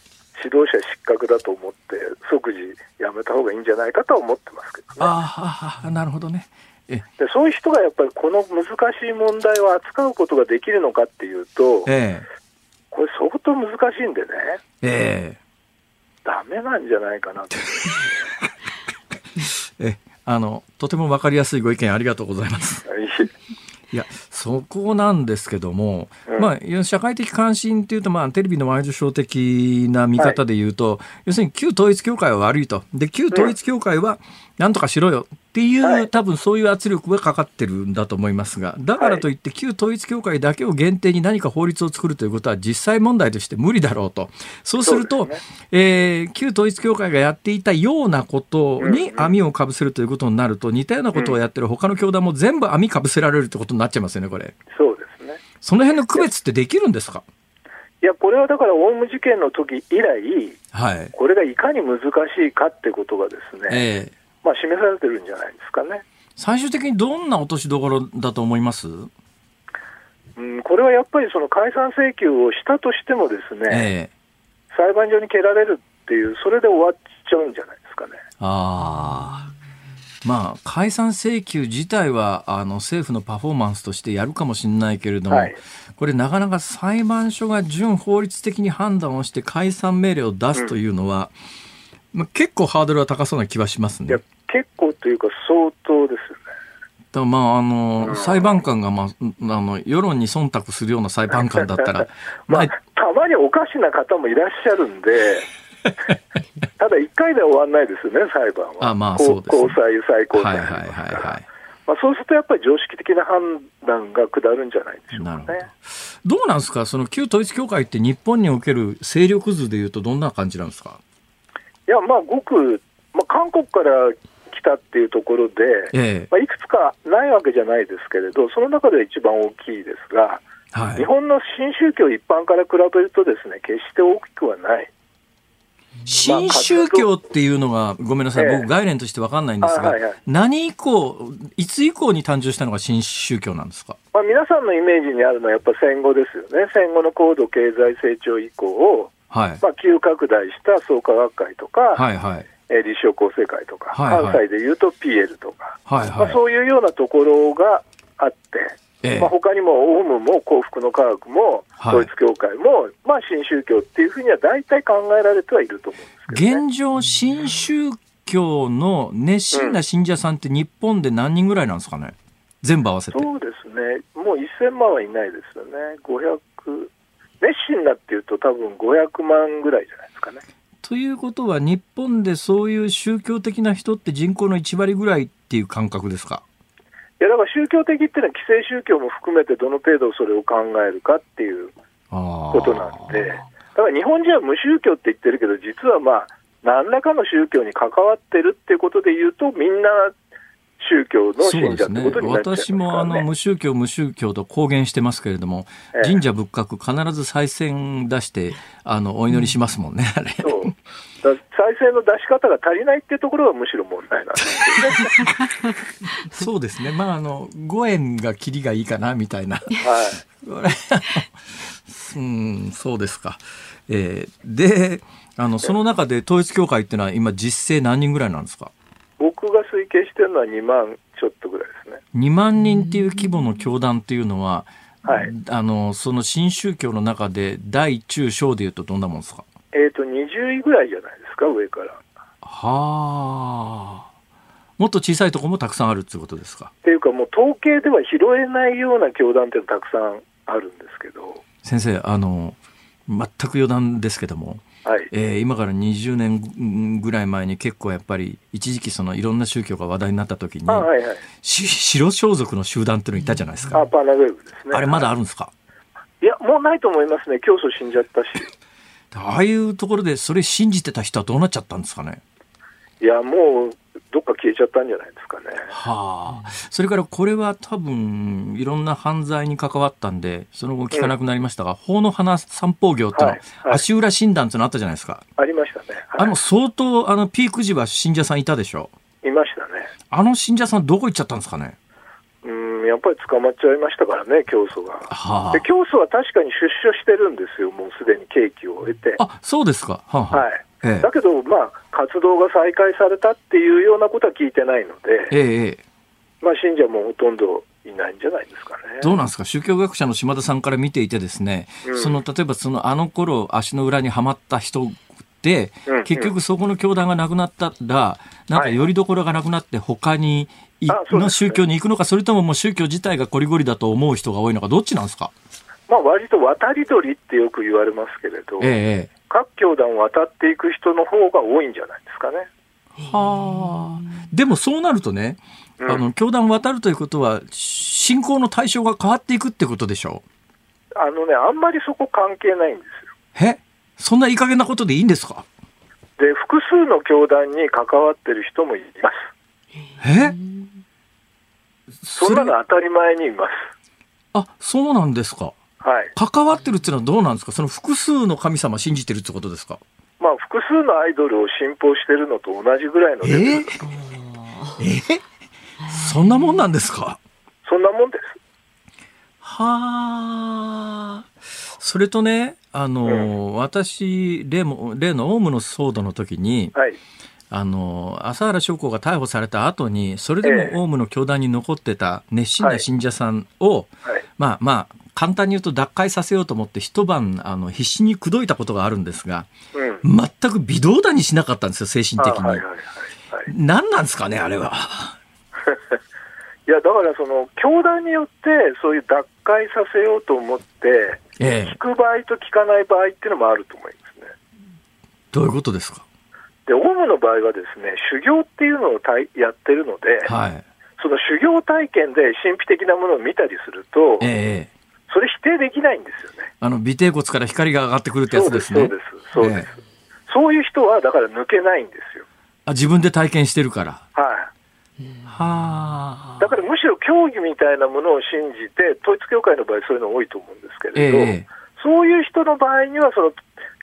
指導者失格だと思って、即時やめた方がいいんじゃないかとは思ってますけどね。ああ、なるほどね。でそういう人がやっぱりこの難しい問題を扱うことができるのかっていうと、ええ、これ相当難しいんでね、ええ、ダメなんじゃないかなと。えあのとても分かりやすいご意見ありがとうございます。いやそこなんですけども、うん、まあ、社会的関心っていうと、まあ、テレビのワイドショー的な見方で言うと、はい、要するに旧統一教会は悪いと。で旧統一教会はなんとかしろよっていう、はい、多分そういう圧力がかかってるんだと思いますがだからといって旧統一教会だけを限定に何か法律を作るということは実際問題として無理だろうと。そうすると、ね。えー、旧統一教会がやっていたようなことに網をかぶせるということになると似たようなことをやってる他の教団も全部網かぶせられるってことになっちゃいますよねこれ。そうですね。その辺の区別ってできるんですか？いや、これはだから、オウム事件の時以来、はい、これがいかに難しいかってことがですね、えーまあ、示されてるんじゃないですかね。最終的にどんな落としどころだと思います？うん、これはやっぱりその解散請求をしたとしてもですね、えー、裁判所に蹴られるっていう、それで終わっちゃうんじゃないですかね。あまあ、解散請求自体はあの政府のパフォーマンスとしてやるかもしれないけれども、はい、これ、なかなか裁判所が準法律的に判断をして解散命令を出すというのは、うん、まあ、結構ハードルは高そうな気はしますね。結構というか相当ですよね。だまああの、うん、裁判官が、まあ、あの世論に忖度するような裁判官だったら、まあ、たまにおかしな方もいらっしゃるんで、ただ1回で終わらないですよね、裁判は。あまあそうです、ね、高裁、最高裁はいはいはいはい。まあ、そうするとやっぱり常識的な判断が下るんじゃないでしょうかね。ど。うなんですか、その旧統一教会って日本における勢力図でいうと、どんな感じなんですか？いや、まあ、ごく、まあ、韓国からたっていうところで、ええ、まあ、いくつかないわけじゃないですけれど、その中では一番大きいですが、はい、日本の新宗教一般から比べるとですね、決して大きくはない。新宗教っていうのが、ごめんなさい、ええ、僕、概念として分かんないんですが、はいはい、何以降、いつ以降に誕生したのが新宗教なんですか、まあ、皆さんのイメージにあるのは、やっぱ戦後ですよね、戦後の高度経済成長以降、はい。まあ、急拡大した創価学会とか、はいはい、えー、立正厚生会とか、はいはい、関西でいうと PL とか、はいはい、まあ、そういうようなところがあって、ええ。まあ、他にもオウムも幸福の科学も、統一教会も、まあ、新宗教っていうふうには大体考えられてはいると思うんですけど、ね、現状、新宗教の熱心な信者さんって日本で何人ぐらいなんですかね、全部合わせて。そうですね、もう1000万はいないですよね、500、熱心なっていうと、多分500万ぐらいじゃないですかね。ということは、日本でそういう宗教的な人って人口の1割ぐらいっていう感覚ですか？いやだから宗教的っていうのは、既成宗教も含めてどの程度それを考えるかっていうことなんで、だから日本人は無宗教って言ってるけど、実はまあ、何らかの宗教に関わってるっていうことでいうと、みんな宗教の信者ってことになっちゃいます、ね、私もあの無宗教無宗教と公言してますけれども、ええ、神社仏閣必ず再選出してあのお祈りしますもんね、あれ。そう再生の出し方が足りないっていうところがむしろ問題なんですね。そうですね。まああの5円が切りがいいかなみたいな。はい。うん、そうですか。えー、で、あのその中で統一教会っていうのは今実勢何人ぐらいなんですか？僕が推計してるのは2万ちょっとぐらいですね。2万人っていう規模の教団っていうのは、はい、あのその新宗教の中で大中小でいうとどんなもんですか？えっ、と20位ぐらいじゃないですか上から。はあ。もっと小さいところもたくさんあるっていうことですか？っていうかもう統計では拾えないような教団ってたくさんあるんですけど。先生あの全く余談ですけども、はいえー、今から20年ぐらい前に結構やっぱり一時期そのいろんな宗教が話題になった時に、はいはい、白装束の集団っていうのいたじゃないですか。あパーナグですね。あれまだあるんですか、いやもうないと思いますね。教祖死んじゃったし。ああいうところでそれ信じてた人はどうなっちゃったんですかね？いやもうどっか消えちゃったんじゃないですかね。はあ、それからこれは多分いろんな犯罪に関わったんで、その後聞かなくなりましたが、うん、法の花散歩業っての、はいはい、足裏診断ってのあったじゃないですか。ありましたね。はい、あの相当あのピーク時は信者さんいたでしょ？いましたね。あの信者さんどこ行っちゃったんですかね？うんやっぱり捕まっちゃいましたからね、教祖が。はあ、で教祖は確かに出所してるんですよ、もうすでに刑期を終えて。あそうですか。はあ、はいええ、だけど、まあ、活動が再開されたっていうようなことは聞いてないので、ええまあ、信者もほとんどいないんじゃないですかね。どうなんですか？宗教学者の島田さんから見ていてですね、うん、その例えばそのあの頃足の裏にはまった人で、うんうん、結局そこの教団がなくなったら、なんかよりどころがなくなって他に、はい、の宗教に行くのか、それとももう宗教自体がこりごりだと思う人が多いのか、どっちなんですか？まあ割と渡り鳥ってよく言われますけれど、ええ、各教団を渡っていく人の方が多いんじゃないですかね。はあ。でもそうなるとね、うん、あの教団を渡るということは、信仰の対象が変わっていくってことでしょ？うあのね、あんまりそこ関係ないんですよ。え？そんないい加減なことでいいんですか？で、複数の教団に関わってる人もいます。え？そんなの当たり前にいます。あ、そうなんですか。はい、関わってるっていうのはどうなんですか、その複数の神様信じてるってことですか？まあ、複数のアイドルを信奉してるのと同じぐらいのレベルえー、えー、そんなもんなんですか？そんなもんです。はあ。それとね、あの、うん、私、例も、例のオウムの騒動の時に、はい、あの、朝原将校が逮捕された後に、それでもオウムの教団に残ってた熱心な信者さんを、はいはい、まあまあ、簡単に言うと脱会させようと思って一晩あの必死に口説いたことがあるんですが、うん、全く微動だにしなかったんですよ精神的に、はいはいはい何なんですかねあれは。いやだからその教団によってそういう脱会させようと思って、ええ、聞く場合と聞かない場合っていうのもあると思いますね。どういうことですか？でオウムの場合はですね修行っていうのをたいやってるので、はい、その修行体験で神秘的なものを見たりすると、ええ、それ否定できないんですよね。あの尾てい骨から光が上がってくるってやつですね。そうです、そうです。そうそういう人はだから抜けないんですよ。あ自分で体験してるから。はい。はあ。だからむしろ教義みたいなものを信じて、統一教会の場合そういうの多いと思うんですけれど、えそういう人の場合にはその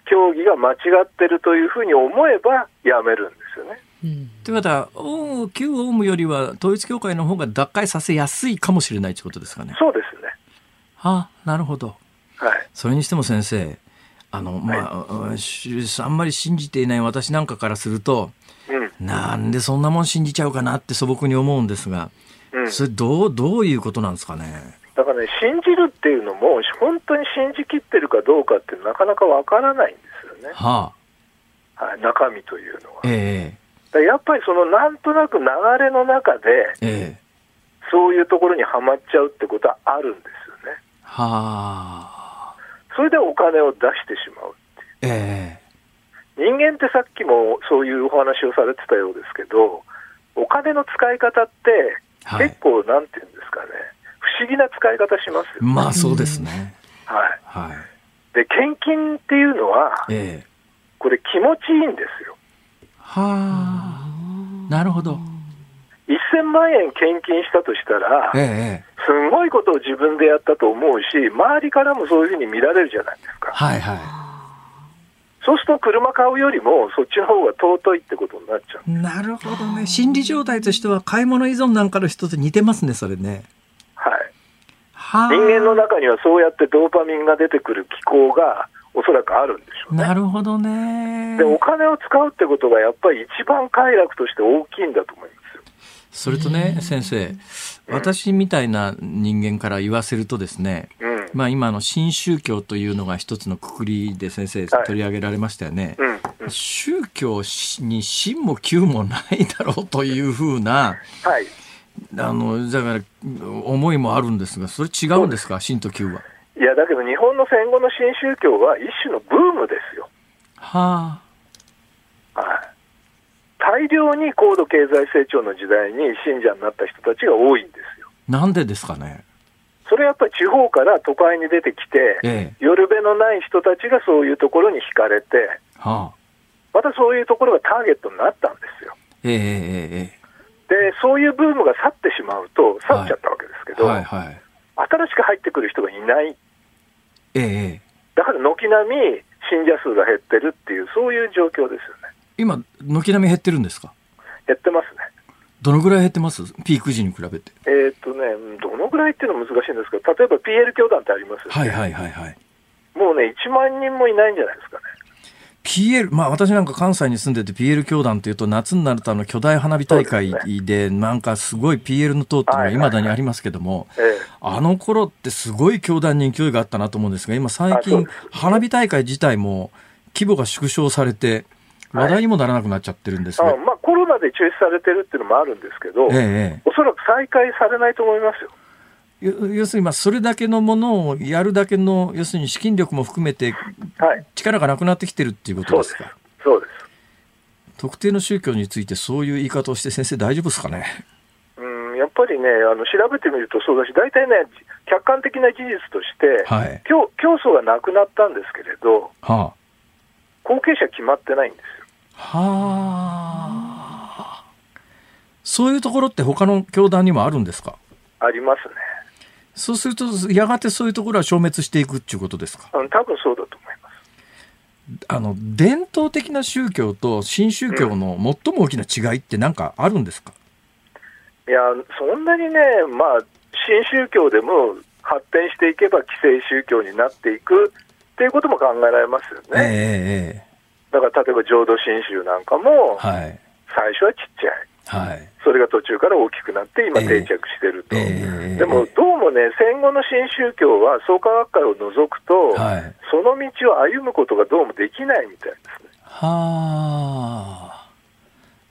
教義が間違ってるというふうに思えばやめるんですよね。うん、ということは、旧オウムよりは統一教会の方が脱会させやすいかもしれないということですかね。そうですね。あなるほど、はい、それにしても先生あの、まあ、はい、あんまり信じていない私なんかからすると、うん、なんでそんなもん信じちゃうかなって素朴に思うんですが、うん、それどうどういうことなんですかね？だからね、信じるっていうのも、本当に信じきってるかどうかってなかなかわからないんですよね。はあ、はい、中身というのは。ええ。ー、やっぱりそのなんとなく流れの中で、ええ。ー、そういうところにはまっちゃうってことはあるんですはあ。それでお金を出してしまうっていう。ええー、人間ってさっきもそういうお話をされてたようですけど、お金の使い方って、結構、なんていうんですかね、不思議な使い方しますよ、ね、まあそうですね。はい。はい、で、献金っていうのは、ええ、これ気持ちいいんですよ。はあ、なるほど。1000万円献金したとしたら、ええ、すごいことを自分でやったと思うし、周りからもそういうふうに見られるじゃないですか。はいはい。そうすると車買うよりもそっちの方が尊いってことになっちゃう。なるほどね。心理状態としては買い物依存なんかの人と似てますね、それね。はい。は人間の中にはそうやってドーパミンが出てくる機構がおそらくあるんでしょうね。なるほどね。で、お金を使うってことがやっぱり一番快楽として大きいんだと思いますよ。それとね、先生、私みたいな人間から言わせるとですね、うん、まあ今の新宗教というのが一つのくくりで先生取り上げられましたよね。はいうん、宗教に真も旧もないだろうというふうな、はい、あの、だから思いもあるんですが、それ違うんですか、新と旧は。いや、だけど日本の戦後の新宗教は一種のブームですよ。はあ。はい。大量に高度経済成長の時代に信者になった人たちが多いんですよ。なんでですかね？それやっぱり地方から都会に出てきて、ええ、夜べのない人たちがそういうところに惹かれて、はあ、またそういうところがターゲットになったんですよ。ええで、そういうブームが去ってしまうと、去っちゃったわけですけど、はいはいはい、新しく入ってくる人がいないええ、だから軒並み信者数が減ってるっていう、そういう状況ですよね。今、軒並み減ってるんですか？減ってますね。どのぐらい減ってます？ピーク時に比べて。えー、っとね、どのぐらいっていうのは難しいんですけど、例えば PL 教団ってありますよね。はいはいはいはい。もうね、1万人もいないんじゃないですかね。PL、まあ私なんか関西に住んでて PL 教団というと夏になるとあの巨大花火大会でなんかすごい PL の塔っていうのがいまだにありますけども、あの頃ってすごい教団に勢いがあったなと思うんですが今最近花火大会自体も規模が縮小されて話題にもならなくなっちゃってるんですが、まあコロナで中止されてるっていうのもあるんですけど、ええ、おそらく再開されないと思いますよ。要するにまあそれだけのものをやるだけの要するに資金力も含めて力がなくなってきてるっていうことですか、はい、そうです。特定の宗教についてそういう言い方をして先生大丈夫ですかね？うんやっぱりねあの調べてみるとそうだし大体ね客観的な事実として、はい、教教祖がなくなったんですけれど、はあ、後継者決まってないんですよはあ。そういうところって他の教団にもあるんですか？ありますね。そうすると、やがてそういうところは消滅していくっていうことですか？多分そうだと思います。あの、伝統的な宗教と新宗教の最も大きな違いって何かあるんですか、うん、いや、そんなにね、まあ、新宗教でも発展していけば既成宗教になっていくっていうことも考えられますよね。えー、だから例えば浄土真宗なんかも、はい、最初はちっちゃい。はい、それが途中から大きくなって今定着してると、えー、でもどうもね戦後の新宗教は創価学会を除くと、はい、その道を歩むことがどうもできないみたいですね。は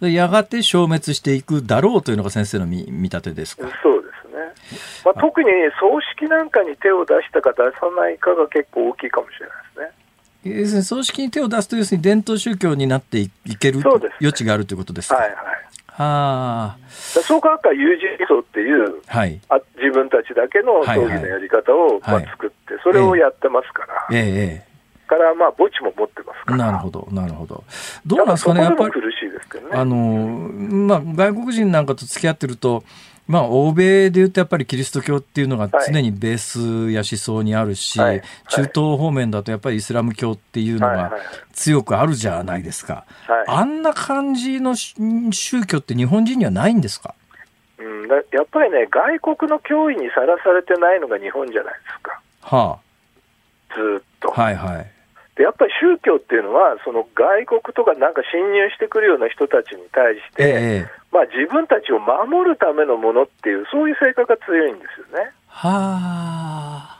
あ。やがて消滅していくだろうというのが先生の見見立てですか？そうですね、まあ、特に葬式なんかに手を出したか出さないかが結構大きいかもしれないですね要するに葬式に手を出すと要するに伝統宗教になっていける、余地があるということですか？はいはいはあ、創価学会有事理想っていう、はい、あ自分たちだけの葬儀のやり方を、まあ、作って、それをやってますから、ええからまあ墓地も持ってますから。なるほど、なるほど。どうなんですかね、やっぱり。苦しいですけどね。あの、まあ、外国人なんかと付き合ってると、まあ、欧米でいうとやっぱりキリスト教っていうのが常にベースや思想にあるし、はいはい、中東方面だとやっぱりイスラム教っていうのが強くあるじゃないですか。はい、あんな感じの宗教って日本人にはないんですか、うん、やっぱりね、外国の脅威にさらされてないのが日本じゃないですか。はあ。ずっと。はいはい。でやっぱり宗教っていうのは、その外国とかなんか侵入してくるような人たちに対して、ええ、まあ、自分たちを守るためのものっていう、そういう性格が強いんですよね。はあ。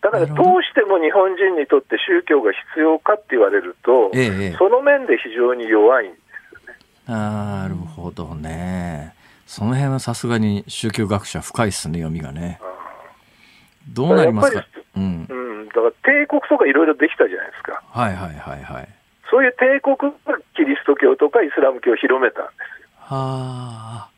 だからどうしても日本人にとって宗教が必要かって言われると、ええ、その面で非常に弱いんですよね。なるほどね。その辺はさすがに宗教学者深いっすね、読みがね。どうなりますかうん、うん、だから帝国とかいろいろできたじゃないですか。はいはいはいはい。そういう帝国がキリスト教とかイスラム教を広めたんですよ。は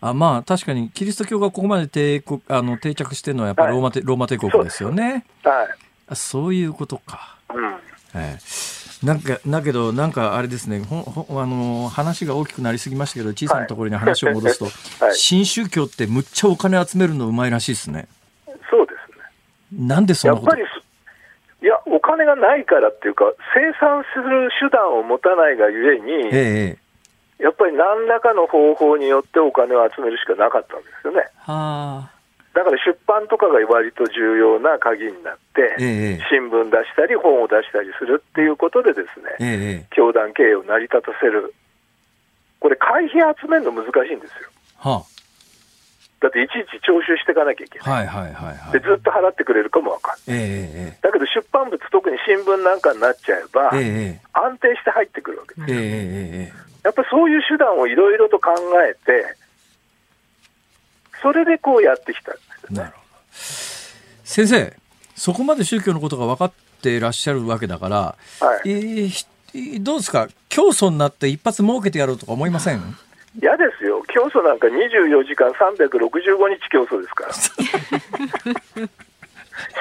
あ。あまあ確かにキリスト教がここまで帝国あの定着してるのはやっぱりローマ,、はい、ローマ帝国ですよね。はい。そういうことか。うん。えーなんかだけど、なんかあれですねほほあの話が大きくなりすぎましたけど小さなところに話を戻すと、はい、新宗教ってむっちゃお金集めるのうまいらしいですね。そうですねなんでそんなことやっぱりいやお金がないからっていうか生産する手段を持たないがゆえに、ええ、やっぱり何らかの方法によってお金を集めるしかなかったんですよね。はあ。だから出版とかが割と重要な鍵になって、ええ、新聞出したり、本を出したりするっていうことで、ですね、え、教団経営を成り立たせる、これ、会費集めるの難しいんですよ。はあ、だっていちいち徴収していかなきゃいけない、はいはいはいはい、でずっと払ってくれるかも分かんない、えだけど出版物、特に新聞なんかになっちゃえば、安定して入ってくるわけ。です、えやっぱりそういう手段をいろいろと考えて、それでこうやってきた。んですよね。先生、そこまで宗教のことが分かっていらっしゃるわけだから、はい、えー、どうですか、教祖になって一発儲けてやろうとか思いません？嫌ですよ、教祖なんか24時間365日教祖ですから。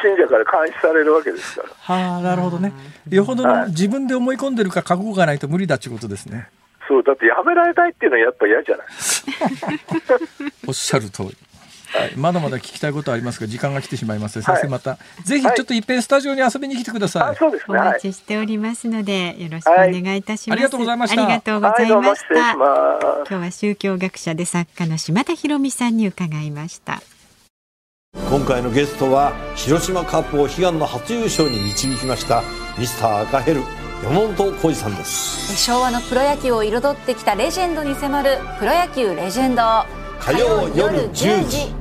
信者から監視されるわけですから。はあ、なるほどね。よほどの自分で思い込んでるか覚悟がないと無理だっていうことですね。そう、だってやめられたいっていうのはやっぱ嫌じゃない おっしゃる通り。はい、まだまだ聞きたいことありますが時間が来てしまいます先生また、ぜひちょっといっぺんスタジオに遊びに来てください、そうですね、お待ちしておりますのでよろしくお願いいたします、ありがとうございました。ありがとうございました、今日は宗教学者で作家の島田博美さんに伺いました。今回のゲストは広島カープを悲願の初優勝に導きましたミスター赤ヘル山本浩二さんです。昭和のプロ野球を彩ってきたレジェンドに迫るプロ野球レジェンド。火曜夜10時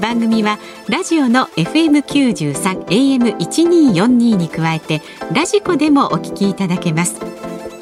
番組はラジオの FM93 AM1242 に加えてラジコでもお聞きいただけます。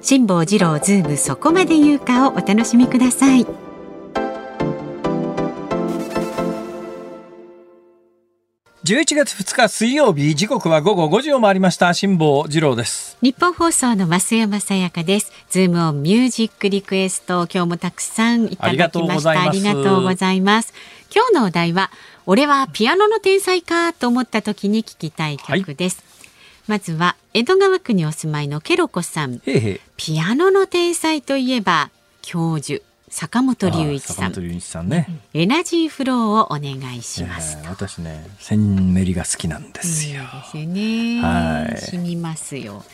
辛坊治郎ズームそこまで言うかをお楽しみください。11月2日水曜日時刻は午後5時を回りました。辛坊治郎です。日本放送の増山さやかです。ズームオンミュージックリクエスト今日もたくさんいただきました。ありがとうございます。今日のお題は俺はピアノの天才かと思った時に聞きたい曲です、はい、まずは江戸川区にお住まいのケロコさんピアノの天才といえば教授坂本龍一さん。坂本龍一さんね。エナジーフローをお願いします。えー、私ね、センメリが好きなんですよ。ですよね。はい。染みますよ。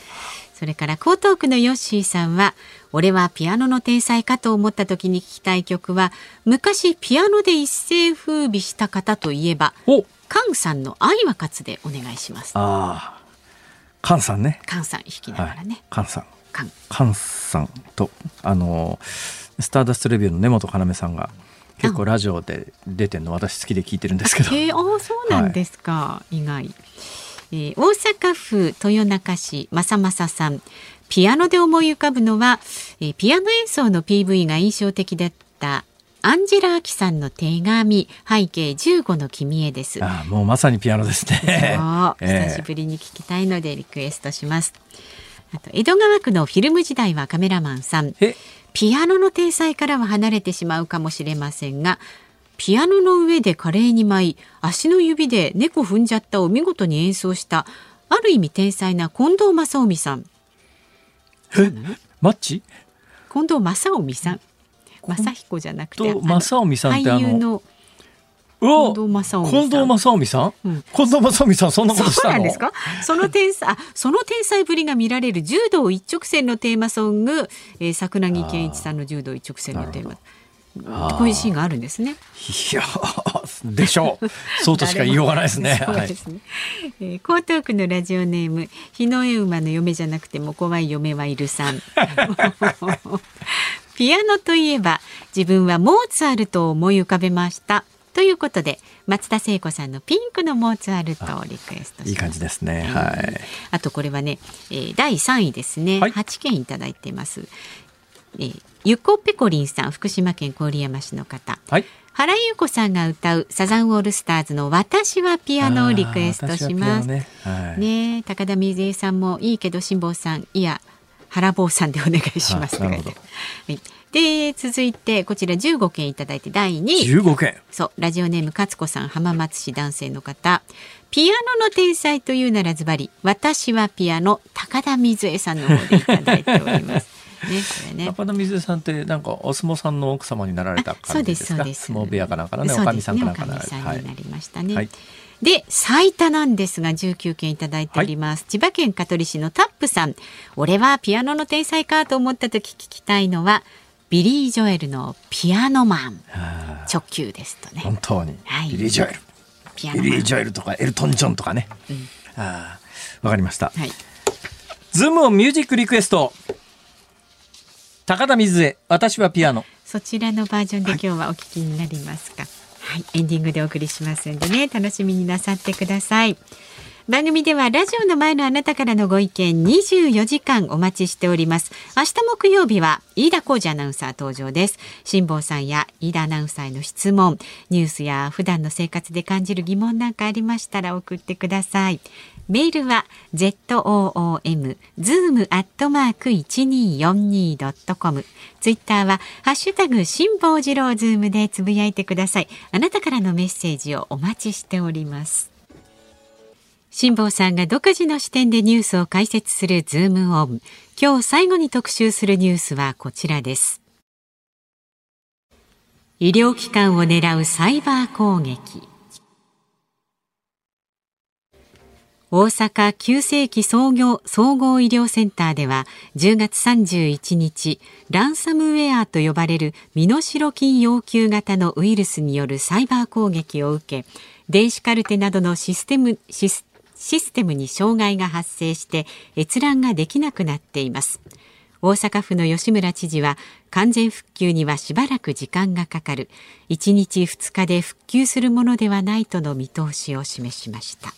それから江東区のヨッシーさんは、俺はピアノの天才かと思った時に聞きたい曲は、昔ピアノで一世風靡した方といえば、カンさんの愛は勝つでお願いします。ああ。カンさんね。カンさん弾きながらね。はい、さん。カン。カンさんと、あのースターダストレビューの根本要さんが結構ラジオで出てるの私好きで聞いてるんですけど。えー、あそうなんですか、はい、意外。えー、大阪府豊中市正正さんピアノで思い浮かぶのは、えー、ピアノ演奏の PV が印象的だったアンジェラ・アキさんの手紙背景15の君へです。あもうまさにピアノですね。久しぶりに聞きたいのでリクエストします。あと江戸川区のフィルム時代はカメラマンさん。ピアノの天才からは離れてしまうかもしれませんがピアノの上で華麗に舞い足の指で猫踏んじゃったを見事に演奏したある意味天才な近藤正臣さんえ？マッチ？近藤正臣さん正彦じゃなくて正臣さんって俳優の近藤正臣さん。近藤正臣さん、うん、近藤正臣さん、そんなことしたの？そうなんですか？その天才、その天才ぶりが見られる柔道一直線のテーマソング、えー、桜木健一さんの柔道一直線のテーマ。こういうシーンがあるんですね。いやでしょう。そうとしか言いようがないですね。そうですね。えー、江東区のラジオネーム日の絵馬の嫁じゃなくても怖い嫁はいるさん。ピアノといえば自分はモーツァルトを思い浮かべました。ということで松田聖子さんのピンクのモーツァルトをリクエストいい感じですね。はい。あとこれはね、えー、第三位ですね。はい、8件いただいてます。えー、ゆこぺこりんさん福島県郡山市の方。はい。原優子さんが歌うサザンオールスターズの私はピアノをリクエストします。ねはい、ね高田水江さんもいいけど辛坊さんいや原坊さんでお願いします。はい、で続いてこちら15件いただいて第2位15件そうラジオネーム勝子さん浜松市男性の方ピアノの天才というならズバリ私はピアノ高田水江さんの方でいただいておりますね、これね。高田水江さんってなんかお相撲さんの奥様になられた感じですか？そうです相撲部屋かなんかのね、おかみさんかな？んかなられた。になりましたね。はい。で最多なんですが19件いただいております、はい、千葉県香取市のタップさん。俺はピアノの天才かと思った時聞きたいのはビリー・ジョエルのピアノマン。直球ですとね。本当に、はい、ビリー・ジョエル。ピアノビリー・ジョエルとかエルトン・ジョンとかね、うん、あわかりました、はい、ズームオンミュージックリクエスト高田みづえ私はピアノ。そちらのバージョンで今日はお聞きになりますか、はい、はい、エンディングでお送りしますんでね。楽しみになさってください。番組ではラジオの前のあなたからのご意見24時間お待ちしております。明日木曜日は飯田浩司アナウンサー登場です。辛坊さんや飯田アナウンサーへの質問。ニュースや普段の生活で感じる疑問なんかありましたら送ってくださいメールは zoom zoom アットマーク一二四二ドットコム。ツイッターはハッシュタグ辛坊治郎ズームでつぶやいてください。あなたからのメッセージをお待ちしております。辛坊さんが独自の視点でニュースを解説するズームオン。今日最後に特集するニュースはこちらです。医療機関を狙うサイバー攻撃。大阪急性期総合総合医療センターでは10月31日ランサムウェアと呼ばれる身代金要求型のウイルスによるサイバー攻撃を受け電子カルテなどのシステムシスシステムに障害が発生して閲覧ができなくなっています。大阪府の吉村知事は完全復旧にはしばらく時間がかかる。1日2日で復旧するものではないとの見通しを示しました。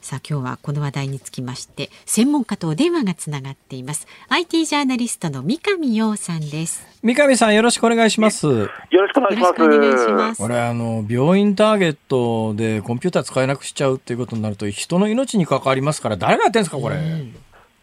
さあ今日はこの話題につきまして専門家とお電話がつながっています。IT ジャーナリストの三上洋さんです。三上さんよろしくお願いします。よろしくお願いします。これあの病院ターゲットでコンピューター使えなくしちゃうっていうことになると人の命に関わりますから誰がやってんですかこれ、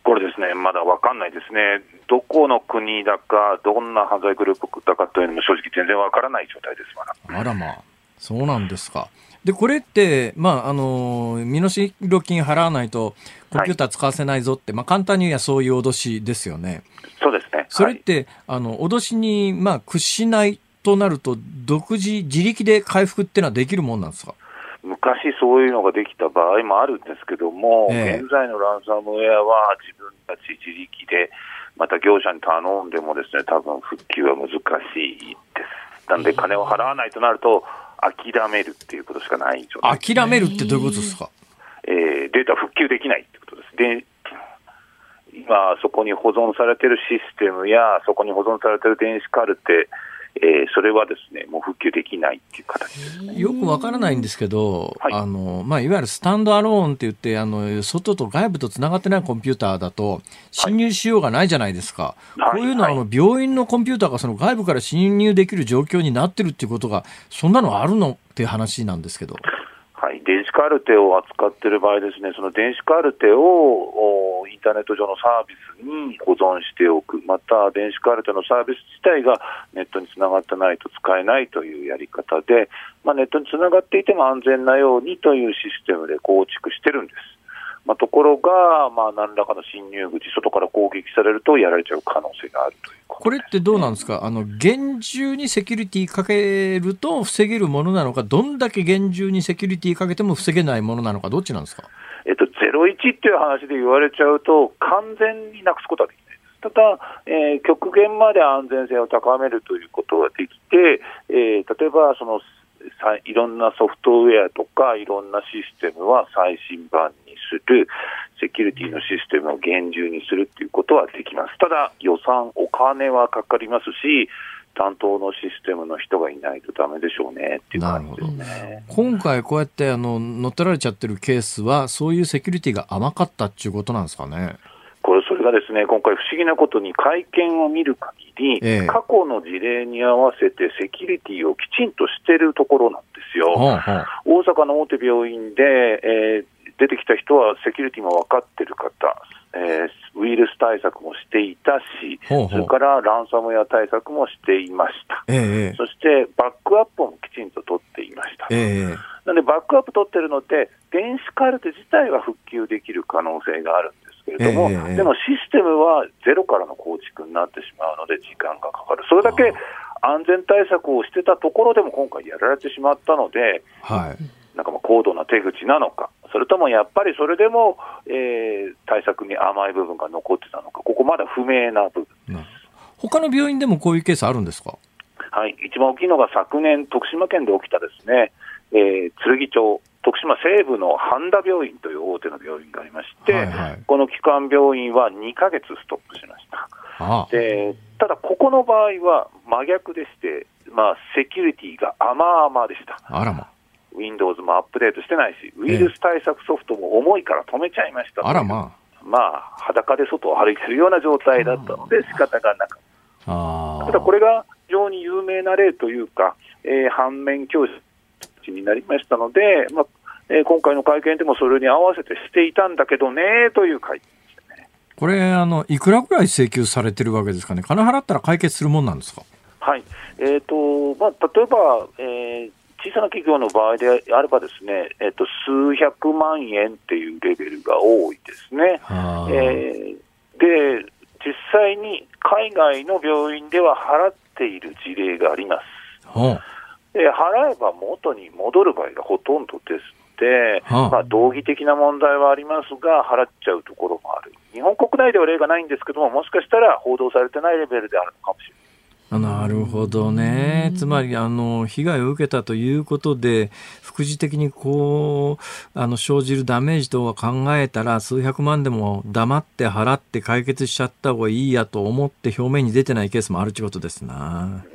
これですねまだわかんないですね。どこの国だかどんな犯罪グループだかというのも正直全然わからない状態ですあらまあそうなんですかでこれって、まあ、あの身代金払わないとコンピューター使わせないぞって、はい、まあ、簡単に言えばそういう脅しですよね。そうですね。それって、はい、あの脅しに、まあ、屈しないとなると、独自、自力で回復っていうのはできるもんなんですか？昔そういうのができた場合もあるんですけども、え現在のランサムウェアは自分たち自力で、また業者に頼んでもですね、多分復旧は難しいです。なんで金を払わないとなると、諦めるっていうことしかない状態、諦めるってどういうことですか、えー、データ復旧できないってことです。で今、そこに保存されてるシステムや、そこに保存されてる電子カルテ、えー、それはですね、もう復旧できないっていう形ですね。よくわからないんですけど、はい、あの、まあ、いわゆるスタンドアローンって言って、あの、外と外部とつながってないコンピューターだと、侵入しようがないじゃないですか。はい、こういうのは、あの、病院のコンピューターがその外部から侵入できる状況になってるっていうことが、そんなのあるのっていう話なんですけど。はい、電子カルテを扱っている場合ですね、その電子カルテをインターネット上のサービスに保存しておく、また電子カルテのサービス自体がネットにつながってないと使えないというやり方で、まあ、ネットにつながっていても安全なようにというシステムで構築してるんです。まあ、ところが、まあ、何らかの侵入口、外から攻撃されるとやられちゃう可能性があるというこれってどうなんですか、あの厳重にセキュリティかけると防げるものなのか、どんだけ厳重にセキュリティかけても防げないものなのか、どっちなんですか？えっと、01っていう話で言われちゃうと、完全になくすことはできないです。ただ、えー、極限まで安全性を高めるということができて、えー、例えばそのいろんなソフトウェアとかいろんなシステムは最新版にする、セキュリティのシステムを厳重にするっていうことはできます。ただ予算、お金はかかりますし、担当のシステムの人がいないとだめでしょうねっていう感じですね。今回こうやってあの乗っ取られちゃってるケースは、そういうセキュリティが甘かったっていうことなんですかね？これ、それがですね、今回不思議なことに会見を見る限り、ええ、過去の事例に合わせてセキュリティをきちんとしてるところなんですよ。はあはあ、大阪の大手病院で、えー、出てきた人はセキュリティも分かってる方、えー、ウイルス対策もしていたし、ほうほう。それからランサムウェア対策もしていました、えそしてバックアップもきちんと取っていました。えなので、バックアップ取ってるので、電子カルテ自体は復旧できる可能性があるんですけれども、でもシステムはゼロからの構築になってしまうので、時間がかかる。それだけ安全対策をしてたところでも今回やられてしまったので、はい、なんかまあ高度な手口なのか、それともやっぱりそれでも、えー、対策に甘い部分が残ってたのか、ここまだ不明な部分です。他の病院でもこういうケースあるんですか？はい、一番大きいのが昨年、徳島県で起きたですね、えー、剣町、徳島西部の半田病院という大手の病院がありまして、はいはい、この基幹病院は2か月ストップしました。ああでただ、ここの場合は真逆でして、まあ、セキュリティが甘々でした。あらま Windows もアップデートしてないし、ウイルス対策ソフトも重いから止めちゃいました、あらまあ。まあ、裸で外を歩いてるような状態だったので、仕方がなかった。ただ、これが非常に有名な例というか、えー、反面教師になりましたので、まあえー、今回の会見でもそれに合わせてしていたんだけどねという会見でしたね。これあの、いくらぐらい請求されてるわけですかね、金払ったら解決するもんなんですか？はいえーとまあ、例えば、えー、小さな企業の場合であればですね、えっと、数百万円っていうレベルが多いですね。えー、で、実際に海外の病院では払っている事例があります。で払えば元に戻る場合がほとんどですので、まあ、道義的な問題はありますが、払っちゃうところもある。日本国内では例がないんですけども、もしかしたら報道されてないレベルであるのかもしれない。なるほどね。つまり、あの、被害を受けたということで、副次的にこう、あの、生じるダメージとか考えたら、数百万でも黙って払って解決しちゃった方がいいやと思って表面に出てないケースもあるということですな。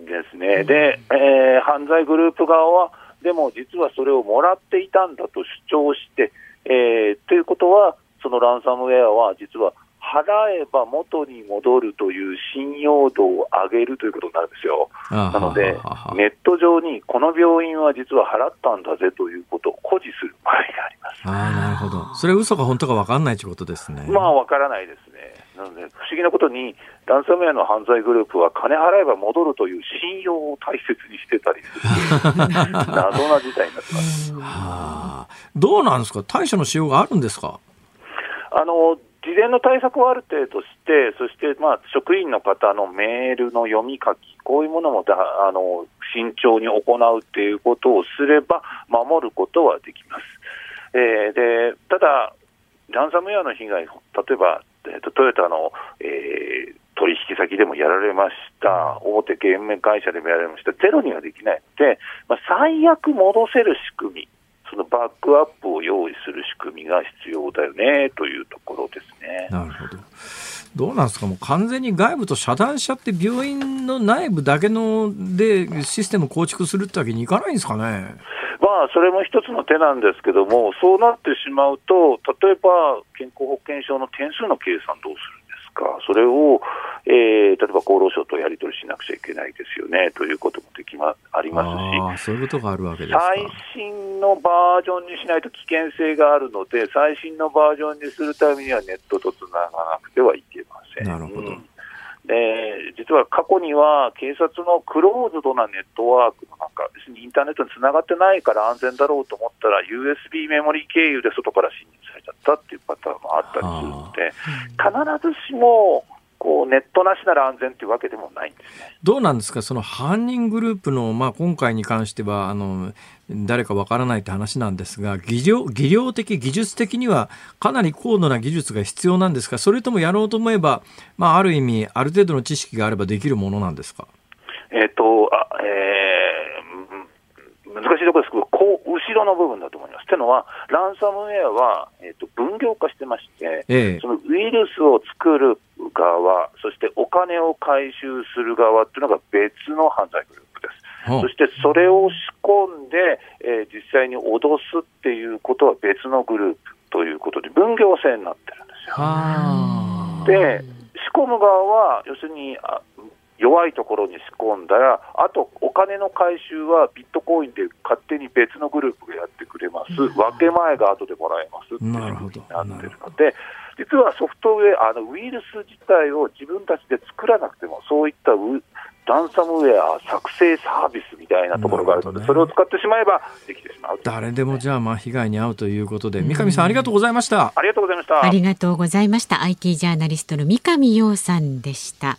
ですね。で、えー、犯罪グループ側は、でも実はそれをもらっていたんだと主張して、えー、ということは、そのランサムウェアは実は払えば元に戻るという信用度を上げるということになるんですよ。なので、ネット上にこの病院は実は払ったんだぜということを誇示する場合があります。あなるほど。それ嘘か本当か分かんないということですね。まあ分からないですね。なので、不思議なことに、ランサムウェアの犯罪グループは金払えば戻るという信用を大切にしてたりする 謎な事態になってます。はあ、どうなんですか？対処のしようがあるんですか？あの事前の対策をある程度して、そしてまあ職員の方のメールの読み書き、こういうものもだあの慎重に行うっていうことをすれば、守ることはできます。えー、でただ、ランサムウェアの被害、例えば、えー、とトヨタの、えー、取引先でもやられました、大手ゲーム会社でもやられました、ゼロにはできない。ので、まあ、最悪戻せる仕組み、そのバックアップを用意する仕組みが必要だよねというところですね。なるほど。どうなんですか、もう完全に外部と遮断しちゃって、病院の内部だけのでシステム構築するってわけにいかないんですかね？まあ、それも一つの手なんですけども、そうなってしまうと、例えば健康保険証の点数の計算どうするか、それを、えー、例えば厚労省とやり取りしなくちゃいけないですよねということもできまありますし、そういうことがあるわけです最新のバージョンにしないと危険性があるので、最新のバージョンにするためにはネットとつながなくてはいけません。なるほど、で実は過去には警察のクローズドなネットワークの中、別にインターネットにつながってないから安全だろうと思ったら、USB メモリー経由で外から侵入されちゃったっていうパターンもあったりするので、必ずしもこうネットなしなら安全というわけでもないんですね。どうなんですか、その犯人グループの、まあ、今回に関してはあの、誰かわからないって話なんですが技量、技量的、技術的にはかなり高度な技術が必要なんですか、それともやろうと思えば、まあ、ある意味、ある程度の知識があればできるものなんですか？えっ、とあえー、難しいところです。けど、こう後ろの部分だと思います。というのは、ランサムウェアは、えーと、分業化してまして、ええ、そのウイルスを作る側、そしてお金を回収する側っていうのが別の犯罪グループです。そしてそれを仕込んで、えー、実際に脅すっていうことは別のグループということで、分業制になってるんですよ。で、仕込む側は、要するにあ弱いところに仕込んだら、あとお金の回収はビットコインで勝手に別のグループがやってくれます、分け前が後でもらえますっていうふうになってるので、実はソフトウェア、あのウイルス自体を自分たちで作らなくても、そういったウランサムウェア作成サービスみたいなところがあるので、ね、それを使ってしまえばできてしまう、誰でもじゃあ、まあ、被害に遭うということで、三上さん、ありがとうございました。ありがとうございました。ありがとうございました。IT ジャーナリストの三上洋さんでした。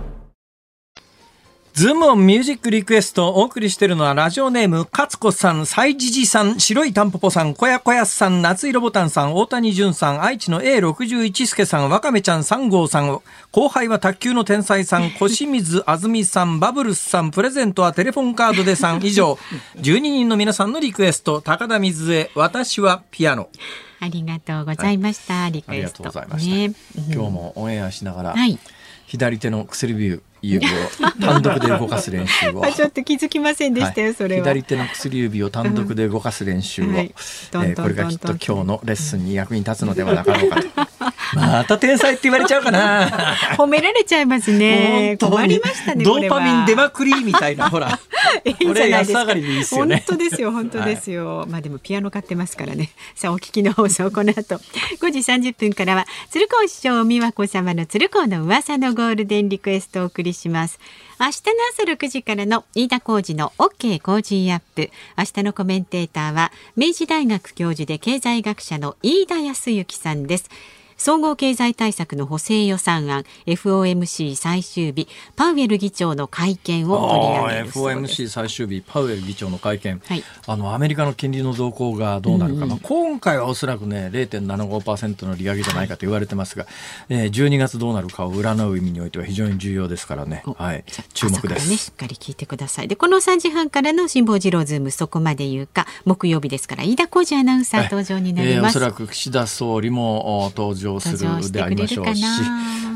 ズームオンミュージックリクエストお送りしているのはラジオネーム、勝子さん、サイジジさん、白いタンポポさん、小屋小屋さん、夏色ボタンさん、大谷淳さん、愛知の A61 助さん、わかめちゃん3号さん、後輩は卓球の天才さん、小清水あずみさん、バブルスさん、プレゼントはテレフォンカードでさん、以上、12人の皆さんのリクエスト、高田水江、私はピアノ。ありがとうございました。はい、リクエスト。ありがとうございました。ね、今日もオンエアしながら、はい、左手の薬指指を単独で動かす練習を。ちょっと気づきませんでしたよ、はい、それは。左手の薬指を単独で動かす練習を、うん。はい、えー、これがきっと今日のレッスンに役に立つのではなかろうかとまた 天才って言われちゃうかな。褒められちゃいますね。困りましたねドーパミン出まくりみたいなほら。いいこれ安上がりでいいですよね。本当ですよ本当ですよ、はい、まあでもピアノ買ってますからね。さあお聞きの放送この後。5時30分からは鶴光師匠美和子様の鶴光の噂のゴールデンリクエストをお送りします。明日の朝6時からの飯田浩二の OK 工事アップ。明日のコメンテーターは明治大学教授で経済学者の飯田康之さんです総合経済対策の補正予算案 FOMC 最終日パウエル議長の会見を取り上げる FOMC 最終日パウエル議長の会見、はい、あのアメリカの金利の動向がどうなるか、うんうん、今回はおそらくね0.75%の利上げじゃないかと言われてますが、えー、12月どうなるかを占う意味においては非常に重要ですからね、はい、注目です、ね、しっかり聞いてください。でこの3時半からの辛坊治郎ズームそこまで言うか木曜日ですから飯田浩二アナウンサー登場になります、えー、おそらく岸田総理も登場するでありましょうし、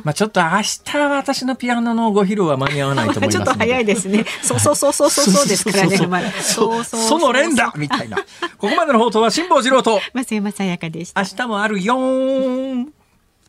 まあちょっと明日は私のピアノのご披露は間に合わないと思いますちょっと早いですね。そうそうそうそうそうですからね。その連打みたいな。ここまでの放送は辛坊治郎と 増山さやかでした。明日もあるよ